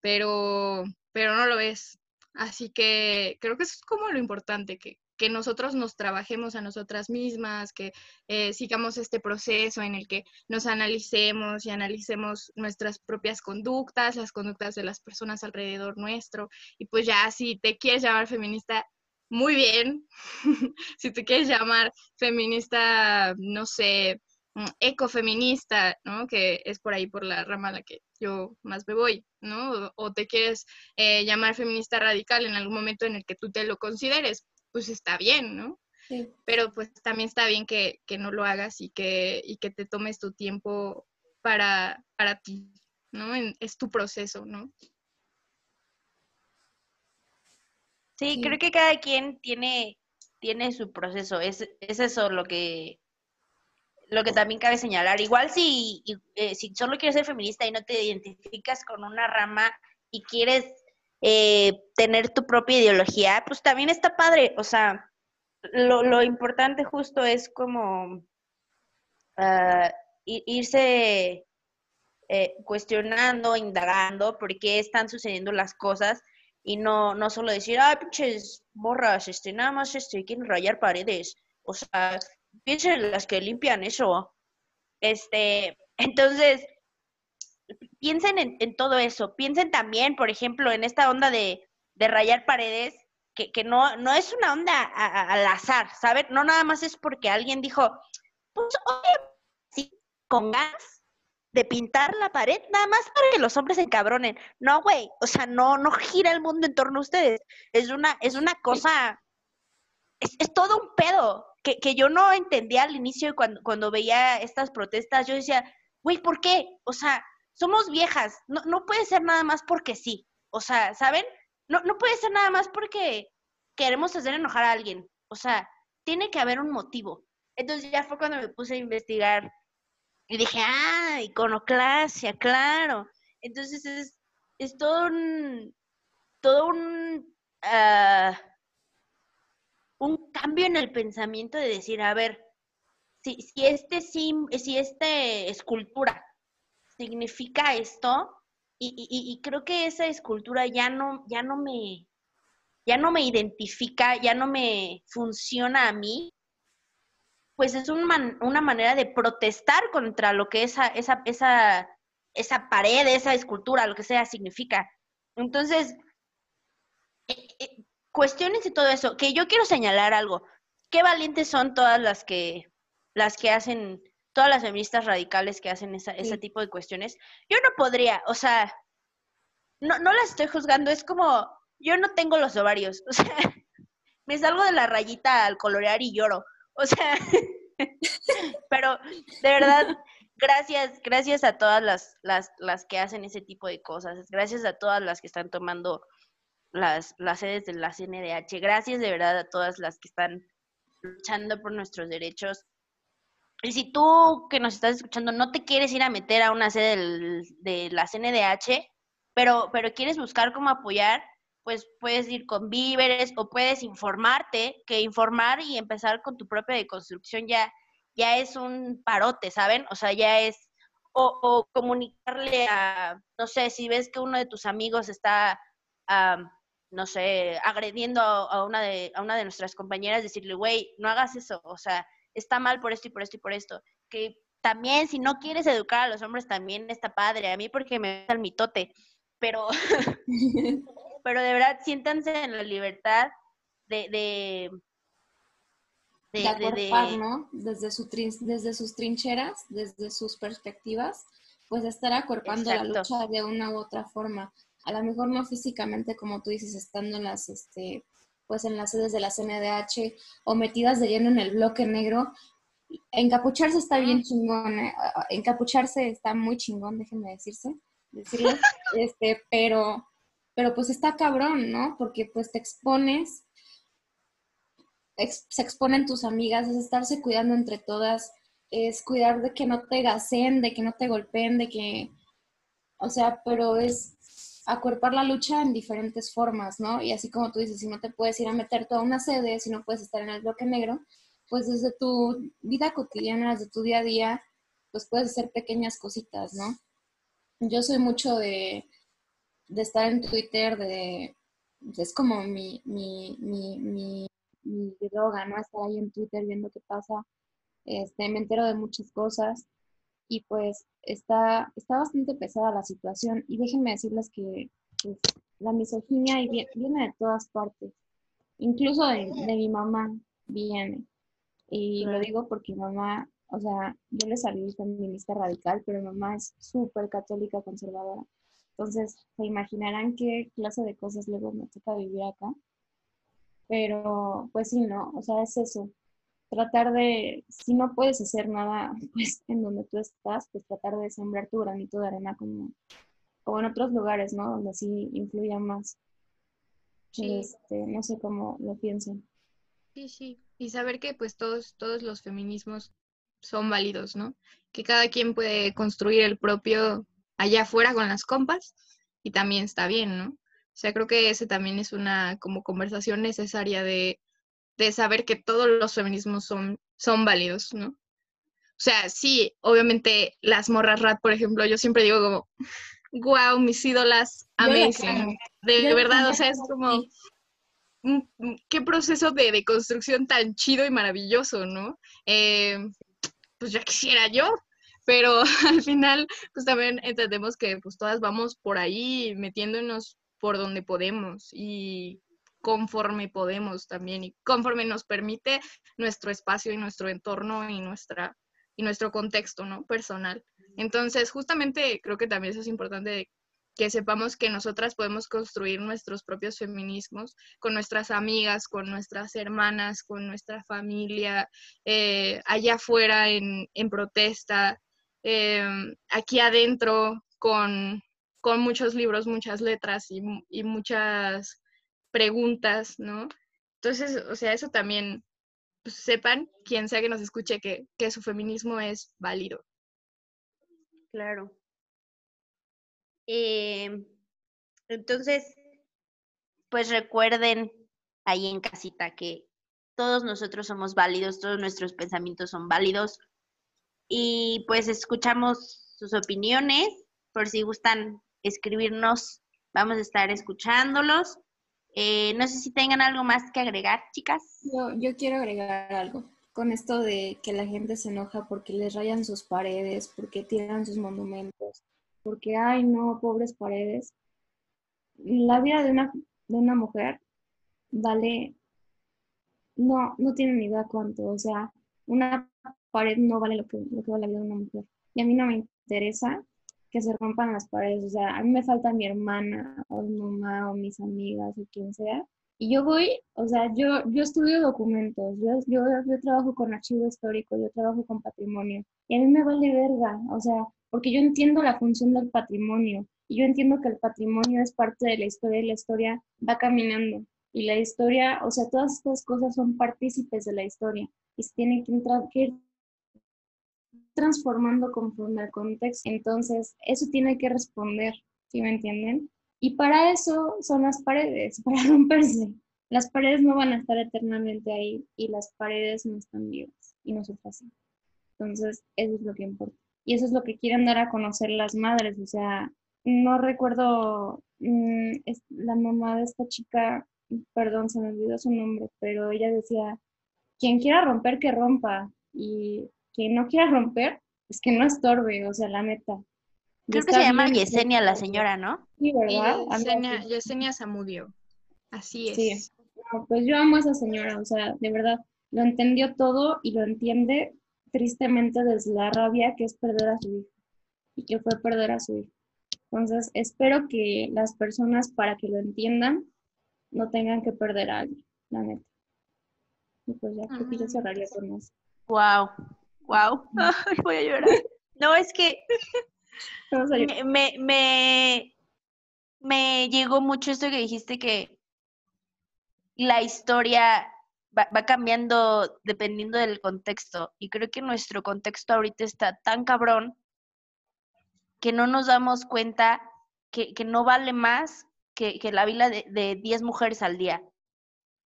S2: Pero, pero no lo es. Así que creo que eso es como lo importante, que, que nosotros nos trabajemos a nosotras mismas, que eh, sigamos este proceso en el que nos analicemos y analicemos nuestras propias conductas, las conductas de las personas alrededor nuestro. Y pues ya, si te quieres llamar feminista, muy bien. si te quieres llamar feminista, no sé, ecofeminista, ¿no? Que es por ahí por la rama a la que yo más me voy, ¿no? O, te quieres eh, llamar feminista radical en algún momento en el que tú te lo consideres, pues está bien, ¿no? Sí. Pero pues también está bien que, no lo hagas y que, y que te tomes tu tiempo para, para ti, ¿no? es tu proceso, ¿no?
S1: Sí, creo que cada quien tiene, tiene su proceso. Es, es eso lo que, lo que también cabe señalar. Igual si, eh, si solo quieres ser feminista y no te identificas con una rama y quieres eh, tener tu propia ideología, pues también está padre. O sea, lo, lo importante justo es como uh, irse eh, cuestionando, indagando por qué están sucediendo las cosas y no, no solo decir, ah, pinches borras, este, nada más este, quieren rayar paredes. O sea, piensen en las que limpian eso. Este, entonces, piensen en, todo eso, piensen también, por ejemplo, en esta onda de, rayar paredes, que, que, no, no es una onda al azar, ¿saben? No nada más es porque alguien dijo, pues oye, sí, con gas de pintar la pared, nada más para que los hombres se encabronen. No, güey, o sea, no, no gira el mundo en torno a ustedes. Es una, es una cosa, es, es todo un pedo que, que, yo no entendía al inicio cuando, cuando veía estas protestas. Yo decía, güey, ¿por qué? O sea, somos viejas, no, no puede ser nada más porque sí. O sea, ¿saben? No, no puede ser nada más porque queremos hacer enojar a alguien. O sea, tiene que haber un motivo. Entonces ya fue cuando me puse a investigar y dije, ah, iconoclasia, claro. Entonces es, es todo un, todo un, uh, un cambio en el pensamiento de decir, a ver, si, si este si este escultura significa esto y, creo que esa escultura ya no, ya no me, ya no me identifica, ya no me funciona a mí, pues es una manera de protestar contra lo que esa, esa, esa, esa pared, esa escultura, lo que sea, significa. Entonces, cuestiones y todo eso, que yo quiero señalar algo. Qué valientes son todas las que, las que hacen todas las feministas radicales que hacen ese tipo de cuestiones, yo no podría, o sea, no, no las estoy juzgando, es como, yo no tengo los ovarios, o sea, me salgo de la rayita al colorear y lloro, o sea, pero de verdad, gracias, gracias a todas las, las, las que hacen ese tipo de cosas, gracias a todas las que están tomando las, las sedes de la CNDH, gracias de verdad a todas las que están luchando por nuestros derechos, y si tú que nos estás escuchando no te quieres ir a meter a una sede de la CNDH, pero, pero quieres buscar cómo apoyar, pues puedes ir con víveres o puedes informarte, que informar y empezar con tu propia deconstrucción ya, ya es un parote, ¿saben? O sea, ya es, o, comunicarle a, no sé, si ves que uno de tus amigos está, no sé, agrediendo a, una de, a una de nuestras compañeras, decirle, güey, no hagas eso, o sea, está mal por esto y por esto y por esto. Que también, si no quieres educar a los hombres, también está padre. A mí porque me gusta el mitote. Pero, pero de verdad, siéntanse en la libertad de... de
S3: de, ¿no? Desde, su desde sus trincheras, desde sus perspectivas, pues estar acuerpando la lucha de una u otra forma. A lo mejor no físicamente, como tú dices, estando en las, este, pues en las sedes de la CNDH o metidas de lleno en el bloque negro. Encapucharse está bien chingón, eh, encapucharse está muy chingón, déjenme decirse, decirlo, este, pero, pero pues está cabrón, ¿no? Porque pues te expones, se exponen tus amigas, es estarse cuidando entre todas, es cuidar de que no te gasen, de que no te golpeen, de que, o sea, pero es acuerpar la lucha en diferentes formas, ¿no? Y así como tú dices, si no te puedes ir a meter toda una sede, si no puedes estar en el bloque negro, pues desde tu vida cotidiana, desde tu día a día, pues puedes hacer pequeñas cositas, ¿no? Yo soy mucho de, estar en Twitter, de, es como mi, mi, mi, mi, mi droga, ¿no? Estar ahí en Twitter viendo qué pasa, este, me entero de muchas cosas y pues está, está bastante pesada la situación y déjenme decirles que pues, la misoginia viene de todas partes, incluso de, de mi mamá viene. Y lo digo porque mamá, o sea, yo le salí feminista radical, pero mi mamá es súper católica conservadora. Entonces, se imaginarán qué clase de cosas luego me toca vivir acá. Pero, pues sí, no, o sea, es eso. Tratar de, si no puedes hacer nada, pues en donde tú estás, pues tratar de sembrar tu granito de arena como, como en otros lugares, ¿no? Donde sí influya más. Este, no sé cómo lo piensen.
S2: Sí, sí. Y saber que pues todos, todos los feminismos son válidos, ¿no? Que cada quien puede construir el propio allá afuera con las compas y también está bien, ¿no? O sea, creo que ese también es una como conversación necesaria de, de saber que todos los feminismos son, son válidos, ¿no? O sea, sí, obviamente las morras rat, por ejemplo, yo siempre digo como, wow, mis ídolas, amazing. De, verdad, o sea, es como, qué proceso de, de, construcción tan chido y maravilloso, ¿no? Eh, pues ya quisiera yo, pero al final pues también entendemos que pues todas vamos por ahí metiéndonos por donde podemos y conforme podemos también y conforme nos permite nuestro espacio y nuestro entorno y nuestra y nuestro contexto, ¿no? personal. Entonces, justamente creo que también eso es importante que sepamos que nosotras podemos construir nuestros propios feminismos con nuestras amigas, con nuestras hermanas, con nuestra familia, eh, allá afuera en, en protesta, Em, aquí adentro con, muchos libros, muchas letras y, muchas preguntas, ¿no? Entonces, o sea, eso también, pues, sepan, quien sea que nos escuche, que, que su feminismo es válido.
S1: Claro. Em, entonces, pues recuerden ahí en casita que todos nosotros somos válidos, todos nuestros pensamientos son válidos, y pues escuchamos sus opiniones, por si gustan escribirnos, vamos a estar escuchándolos. Eh, no sé si tengan algo más que agregar, chicas.
S3: Yo, quiero agregar algo con esto de que la gente se enoja porque les rayan sus paredes, porque tiran sus monumentos, porque, ay, no, pobres paredes. La vida de una, de una mujer vale, no, no tiene ni idea cuánto, o sea, una pared no vale lo que, lo que vale la vida de una mujer. Y a mí no me interesa que se rompan las paredes. O sea, a mí me falta mi hermana o mi mamá o mis amigas o quien sea. Y yo voy, o sea, yo, yo estudio documentos, yo, yo, yo trabajo con archivo histórico, yo trabajo con patrimonio. Y a mí me vale verga, o sea, porque yo entiendo la función del patrimonio. Y yo entiendo que el patrimonio es parte de la historia y la historia va caminando. Y la historia, o sea, todas estas cosas son partícipes de la historia y se tienen que, que ir transformando conforme al contexto. Entonces, eso tiene que responder, ¿sí me entienden? Y para eso son las paredes, para romperse. Las paredes no van a estar eternamente ahí y las paredes no están vivas y nosotras sí. Entonces, eso es lo que importa. Y eso es lo que quieren dar a conocer las madres. O sea, no recuerdo mm, la mamá de esta chica, perdón, se me olvidó su nombre, pero ella decía, quien quiera romper, que rompa. Y que no quiera romper, es que no estorbe, o sea, la neta.
S1: Creo que se llama Yesenia la señora, ¿no?
S3: Sí, ¿verdad?
S2: Yesenia, Yesenia Zamudio. Así es. Sí.
S3: pues yo amo a esa señora, o sea, de verdad, lo entendió todo y lo entiende tristemente desde la rabia que es perder a su hijo y que fue perder a su hijo. Entonces, espero que las personas, para que lo entiendan, no tengan que perder a alguien, la neta. Y pues ya, creo que yo cerraría con eso.
S1: Wow, wow, voy a llorar. No, es que me, me, me, llegó mucho esto que dijiste que la historia va, va, cambiando dependiendo del contexto. Y creo que nuestro contexto ahorita está tan cabrón que no nos damos cuenta que, que no vale más que, que la vida de 10 mujeres al día.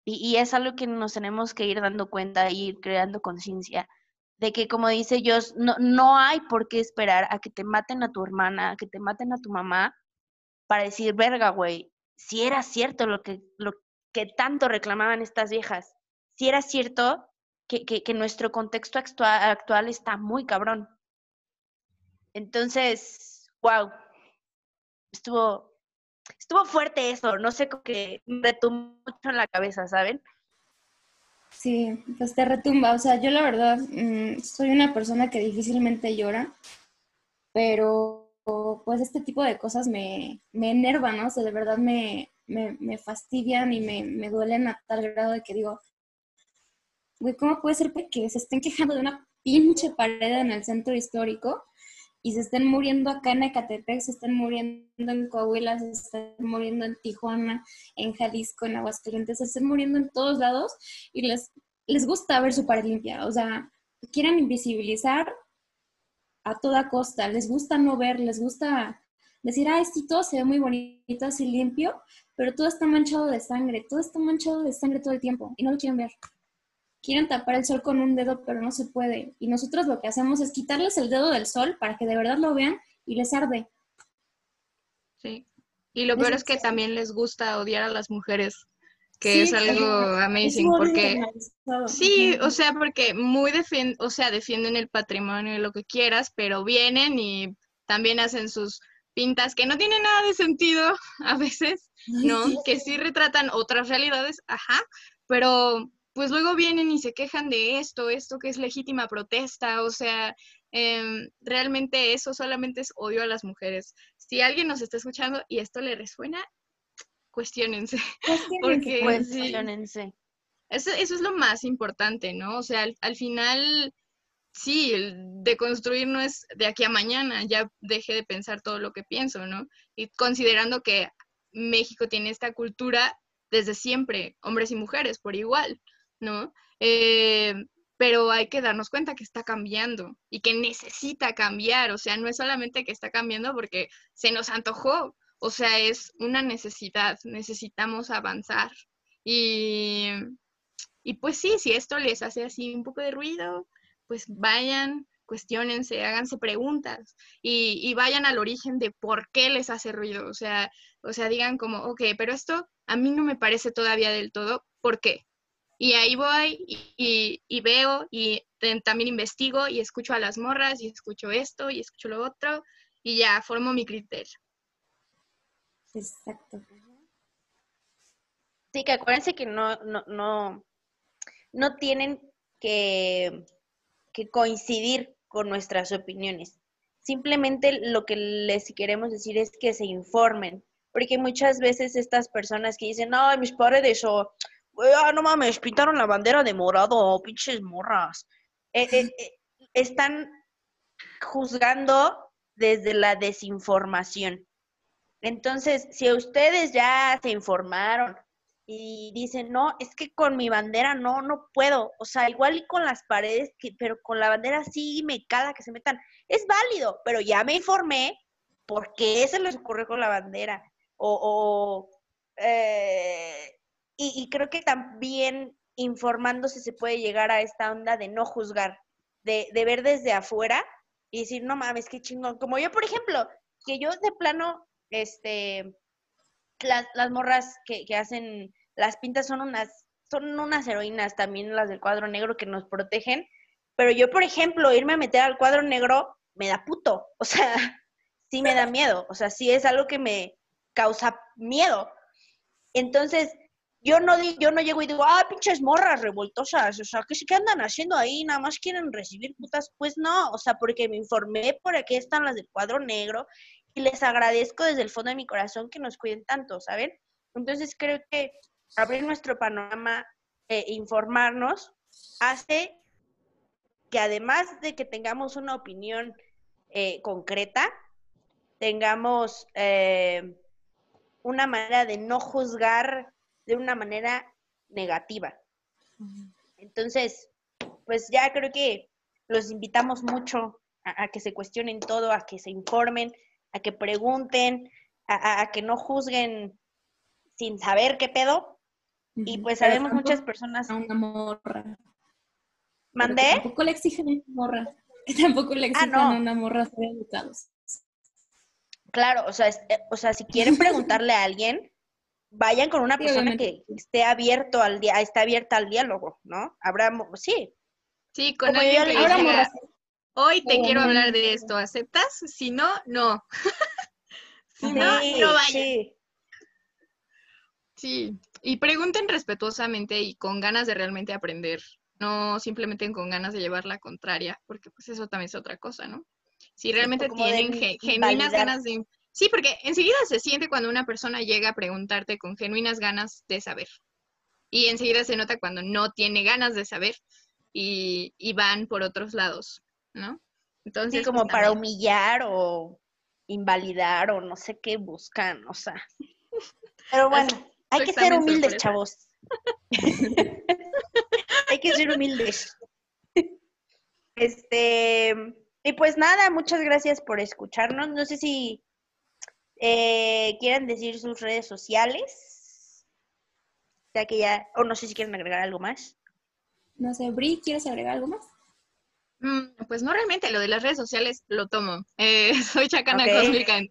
S1: Y, y, es algo que nos tenemos que ir dando cuenta y ir creando conciencia de que, como dice Dios, no, no hay por qué esperar a que te maten a tu hermana, a que te maten a tu mamá para decir, verga, güey, si era cierto lo que, lo que tanto reclamaban estas viejas, si era cierto que, que, nuestro contexto actual, actual está muy cabrón. Entonces, wow, estuvo, estuvo fuerte eso, no sé, que me retumbó mucho en la cabeza, ¿saben?
S3: Sí, pues te retumba, o sea, yo la verdad mm, soy una persona que difícilmente llora, pero pues este tipo de cosas me, me enervan, ¿no? O sea, de verdad me, me, fastidian y me, me, duelen a tal grado de que digo, güey, ¿cómo puede ser que se estén quejando de una pinche pared en el centro histórico y se estén muriendo acá en Ecatepec, se estén muriendo en Coahuila, se estén muriendo en Tijuana, en Jalisco, en Aguascalientes, se estén muriendo en todos lados y les, les gusta ver su pared limpia, o sea, quieren invisibilizar a toda costa, les gusta no ver, les gusta decir, ay, sí, todo se ve muy bonito, así limpio, pero todo está manchado de sangre, todo está manchado de sangre todo el tiempo y no lo quieren ver. Quieren tapar el sol con un dedo, pero no se puede. Y nosotros lo que hacemos es quitarles el dedo del sol para que de verdad lo vean y les arde.
S2: Sí. Y lo peor es que también les gusta odiar a las mujeres, que es algo amazing, porque sí, o sea, porque muy defienden, o sea, defienden el patrimonio y lo que quieras, pero vienen y también hacen sus pintas que no tienen nada de sentido a veces, ¿no? Que sí retratan otras realidades, ajá, pero pues luego vienen y se quejan de esto, esto que es legítima protesta, o sea, em, realmente eso solamente es odio a las mujeres. Si alguien nos está escuchando y esto le resuena, cuestionense. Porque, cuestionense. Eso, eso, es lo más importante, ¿no? O sea, al final sí, el de construir no es de aquí a mañana, ya dejé de pensar todo lo que pienso, ¿no? Y considerando que México tiene esta cultura desde siempre, hombres y mujeres por igual, ¿no? Eh, pero hay que darnos cuenta que está cambiando y que necesita cambiar, o sea, no es solamente que está cambiando porque se nos antojó, o sea, es una necesidad, necesitamos avanzar. Y, y pues sí, si esto les hace así un poco de ruido, pues vayan, cuestionense, háganse preguntas y, vayan al origen de por qué les hace ruido. O sea, o sea, digan como, ok, pero esto a mí no me parece todavía del todo, ¿por qué? Y ahí voy y, veo y también investigo y escucho a las morras y escucho esto y escucho lo otro y ya formo mi criterio.
S3: Exacto.
S1: Sí, que acuérdense que no, no, no, no tienen que que coincidir con nuestras opiniones. Simplemente lo que les queremos decir es que se informen, porque muchas veces estas personas que dicen, ay, mis paredes o, ah, no mames, pintaron la bandera de morado, pinches morras, eh, eh, eh, están juzgando desde la desinformación. Entonces, si ustedes ya se informaron y dicen, no, es que con mi bandera no, no puedo. O sea, igual y con las paredes, pero con la bandera sí me cala que se metan. Es válido, pero ya me informé por qué se les ocurre con la bandera. O, eh, y, creo que también informándose se puede llegar a esta onda de no juzgar, de, de ver desde afuera y decir, no mames, qué chingón. Como yo, por ejemplo, que yo de plano, este, las, las morras que, que, hacen las pintas son unas, son unas heroínas también las del cuadro negro que nos protegen. Pero yo, por ejemplo, irme a meter al cuadro negro me da puto. O sea, sí me da miedo. O sea, sí es algo que me causa miedo. Entonces, yo no, yo no llego y digo, ah, pinches morras revoltosas, o sea, ¿qué, ¿qué andan haciendo ahí? Nada más quieren recibir putas. Pues no, o sea, porque me informé por aquí están las del cuadro negro y les agradezco desde el fondo de mi corazón que nos cuiden tanto, ¿saben? Entonces creo que abrir nuestro panorama e informarnos hace que además de que tengamos una opinión eh, concreta, tengamos eh, una manera de no juzgar de una manera negativa. Entonces, pues ya creo que los invitamos mucho a, que se cuestionen todo, a que se informen, a que pregunten, a, que no juzguen sin saber qué pedo. Y pues sabemos muchas personas.
S3: A una morra.
S1: ¿Mandé?
S3: tampoco le exigen a una morra. Tampoco le ah, exigen a una morra ser educados.
S1: Claro, o sea, eh, o sea, si quieren preguntarle a alguien, vayan con una persona que esté abierto al día, esté abierta al diálogo, ¿no? Habrá, sí,
S2: Sí, con
S1: Como
S2: alguien que diga, hoy te quiero hablar de esto, ¿aceptas? Si no, no. si no,
S1: sí,
S2: no vayas.
S1: sí.
S2: Sí, y pregunten respetuosamente y con ganas de realmente aprender, no simplemente con ganas de llevar la contraria, porque pues eso también es otra cosa, ¿no? Si realmente tienen ge- genuinas ganas de... Sí, porque enseguida se siente cuando una persona llega a preguntarte con genuinas ganas de saber. Y enseguida se nota cuando no tiene ganas de saber y, y van por otros lados, ¿no? Entonces,
S1: Sí, como
S2: pues,
S1: para humillar o invalidar o no sé qué buscan, o sea. Pero bueno, hay que ser humildes, chavos. hay que ser humildes. Este, y pues nada, muchas gracias por escucharnos. No sé si eh, quieran decir sus redes sociales. Ya que ya, o no sé si quieren agregar algo más.
S3: No sé, Bri, ¿quieres agregar algo más?
S2: Mm, Pues no realmente, lo de las redes sociales lo tomo. Eh, soy Chacana
S1: Ok.
S2: Cósmica en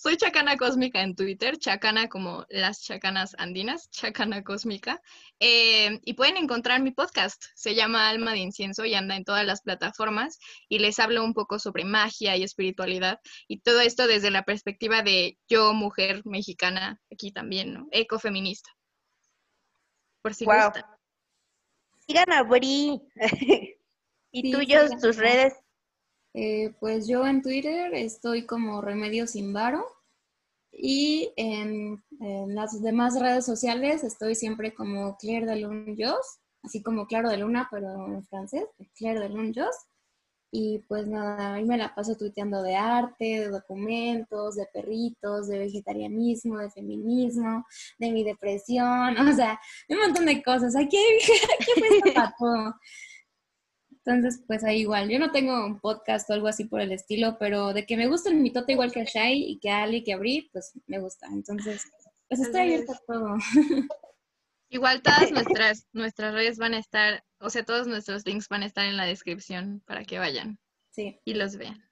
S2: soy Chacana Cósmica en Twitter, Chacana como las chacanas andinas, Chacana Cósmica. Eh, y pueden encontrar mi podcast, se llama Alma de Incienso y anda en todas las plataformas y les hablo un poco sobre magia y espiritualidad y todo esto desde la perspectiva de yo, mujer mexicana, aquí también, ¿no? Ecofeminista. Por si
S1: Guau.
S2: gustan.
S1: Sigan a Bri. y
S3: Sí,
S1: tuyos, tus redes.
S3: Eh, pues yo en Twitter estoy como Remedio Sin Varo y en, las demás redes sociales estoy siempre como Claire de Lune Jos, así como Claro de Luna, pero en francés, Claire de Lune Jos. Y pues nada, ahí me la paso tuiteando de arte, de documentos, de perritos, de vegetarianismo, de feminismo, de mi depresión, o sea, un montón de cosas. Aquí para todo. Entonces, pues ahí igual. Yo no tengo un podcast o algo así por el estilo, pero de que me gusta el mitote igual que a Shai y que a Ali y que a Bri, pues me gusta. Entonces, pues estoy abierta a todo.
S2: Igual todas nuestras, nuestras redes van a estar, o sea, todos nuestros links van a estar en la descripción para que vayan
S3: Sí.
S2: y los vean.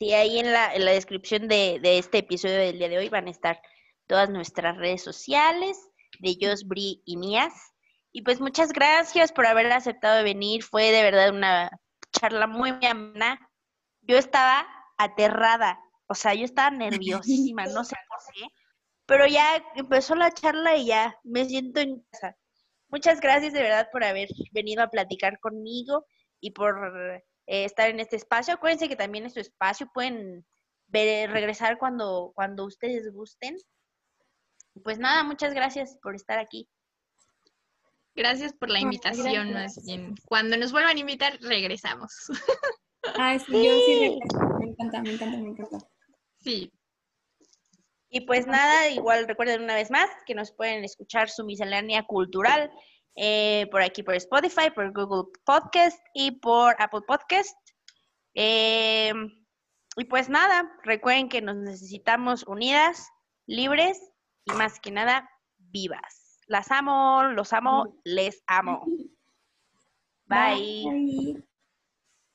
S1: Sí, ahí en la, en la descripción de, de este episodio del día de hoy van a estar todas nuestras redes sociales de Jos, Bri y mías. Y pues muchas gracias por haber aceptado venir. Fue de verdad una charla muy amena. Yo estaba aterrada, o sea, yo estaba nerviosísima, no sé por qué. Pero ya empezó la charla y ya me siento en casa. Muchas gracias de verdad por haber venido a platicar conmigo y por eh, estar en este espacio. Acuérdense que también es su espacio, pueden ver- regresar cuando, cuando ustedes gusten. Pues nada, muchas gracias por estar aquí.
S2: Gracias por la invitación, más bien. Cuando nos vuelvan a invitar, regresamos.
S3: Ay, sí, yo sí regreso. Me encanta, me encanta, me encanta.
S2: Sí,
S1: Y pues nada, igual recuerden una vez más que nos pueden escuchar su miscelánea cultural eh, por aquí por Spotify, por Google Podcast y por Apple Podcast. Eh, y pues nada, recuerden que nos necesitamos unidas, libres y más que nada vivas. Las amo, los amo, les amo. Bye.
S3: Bye.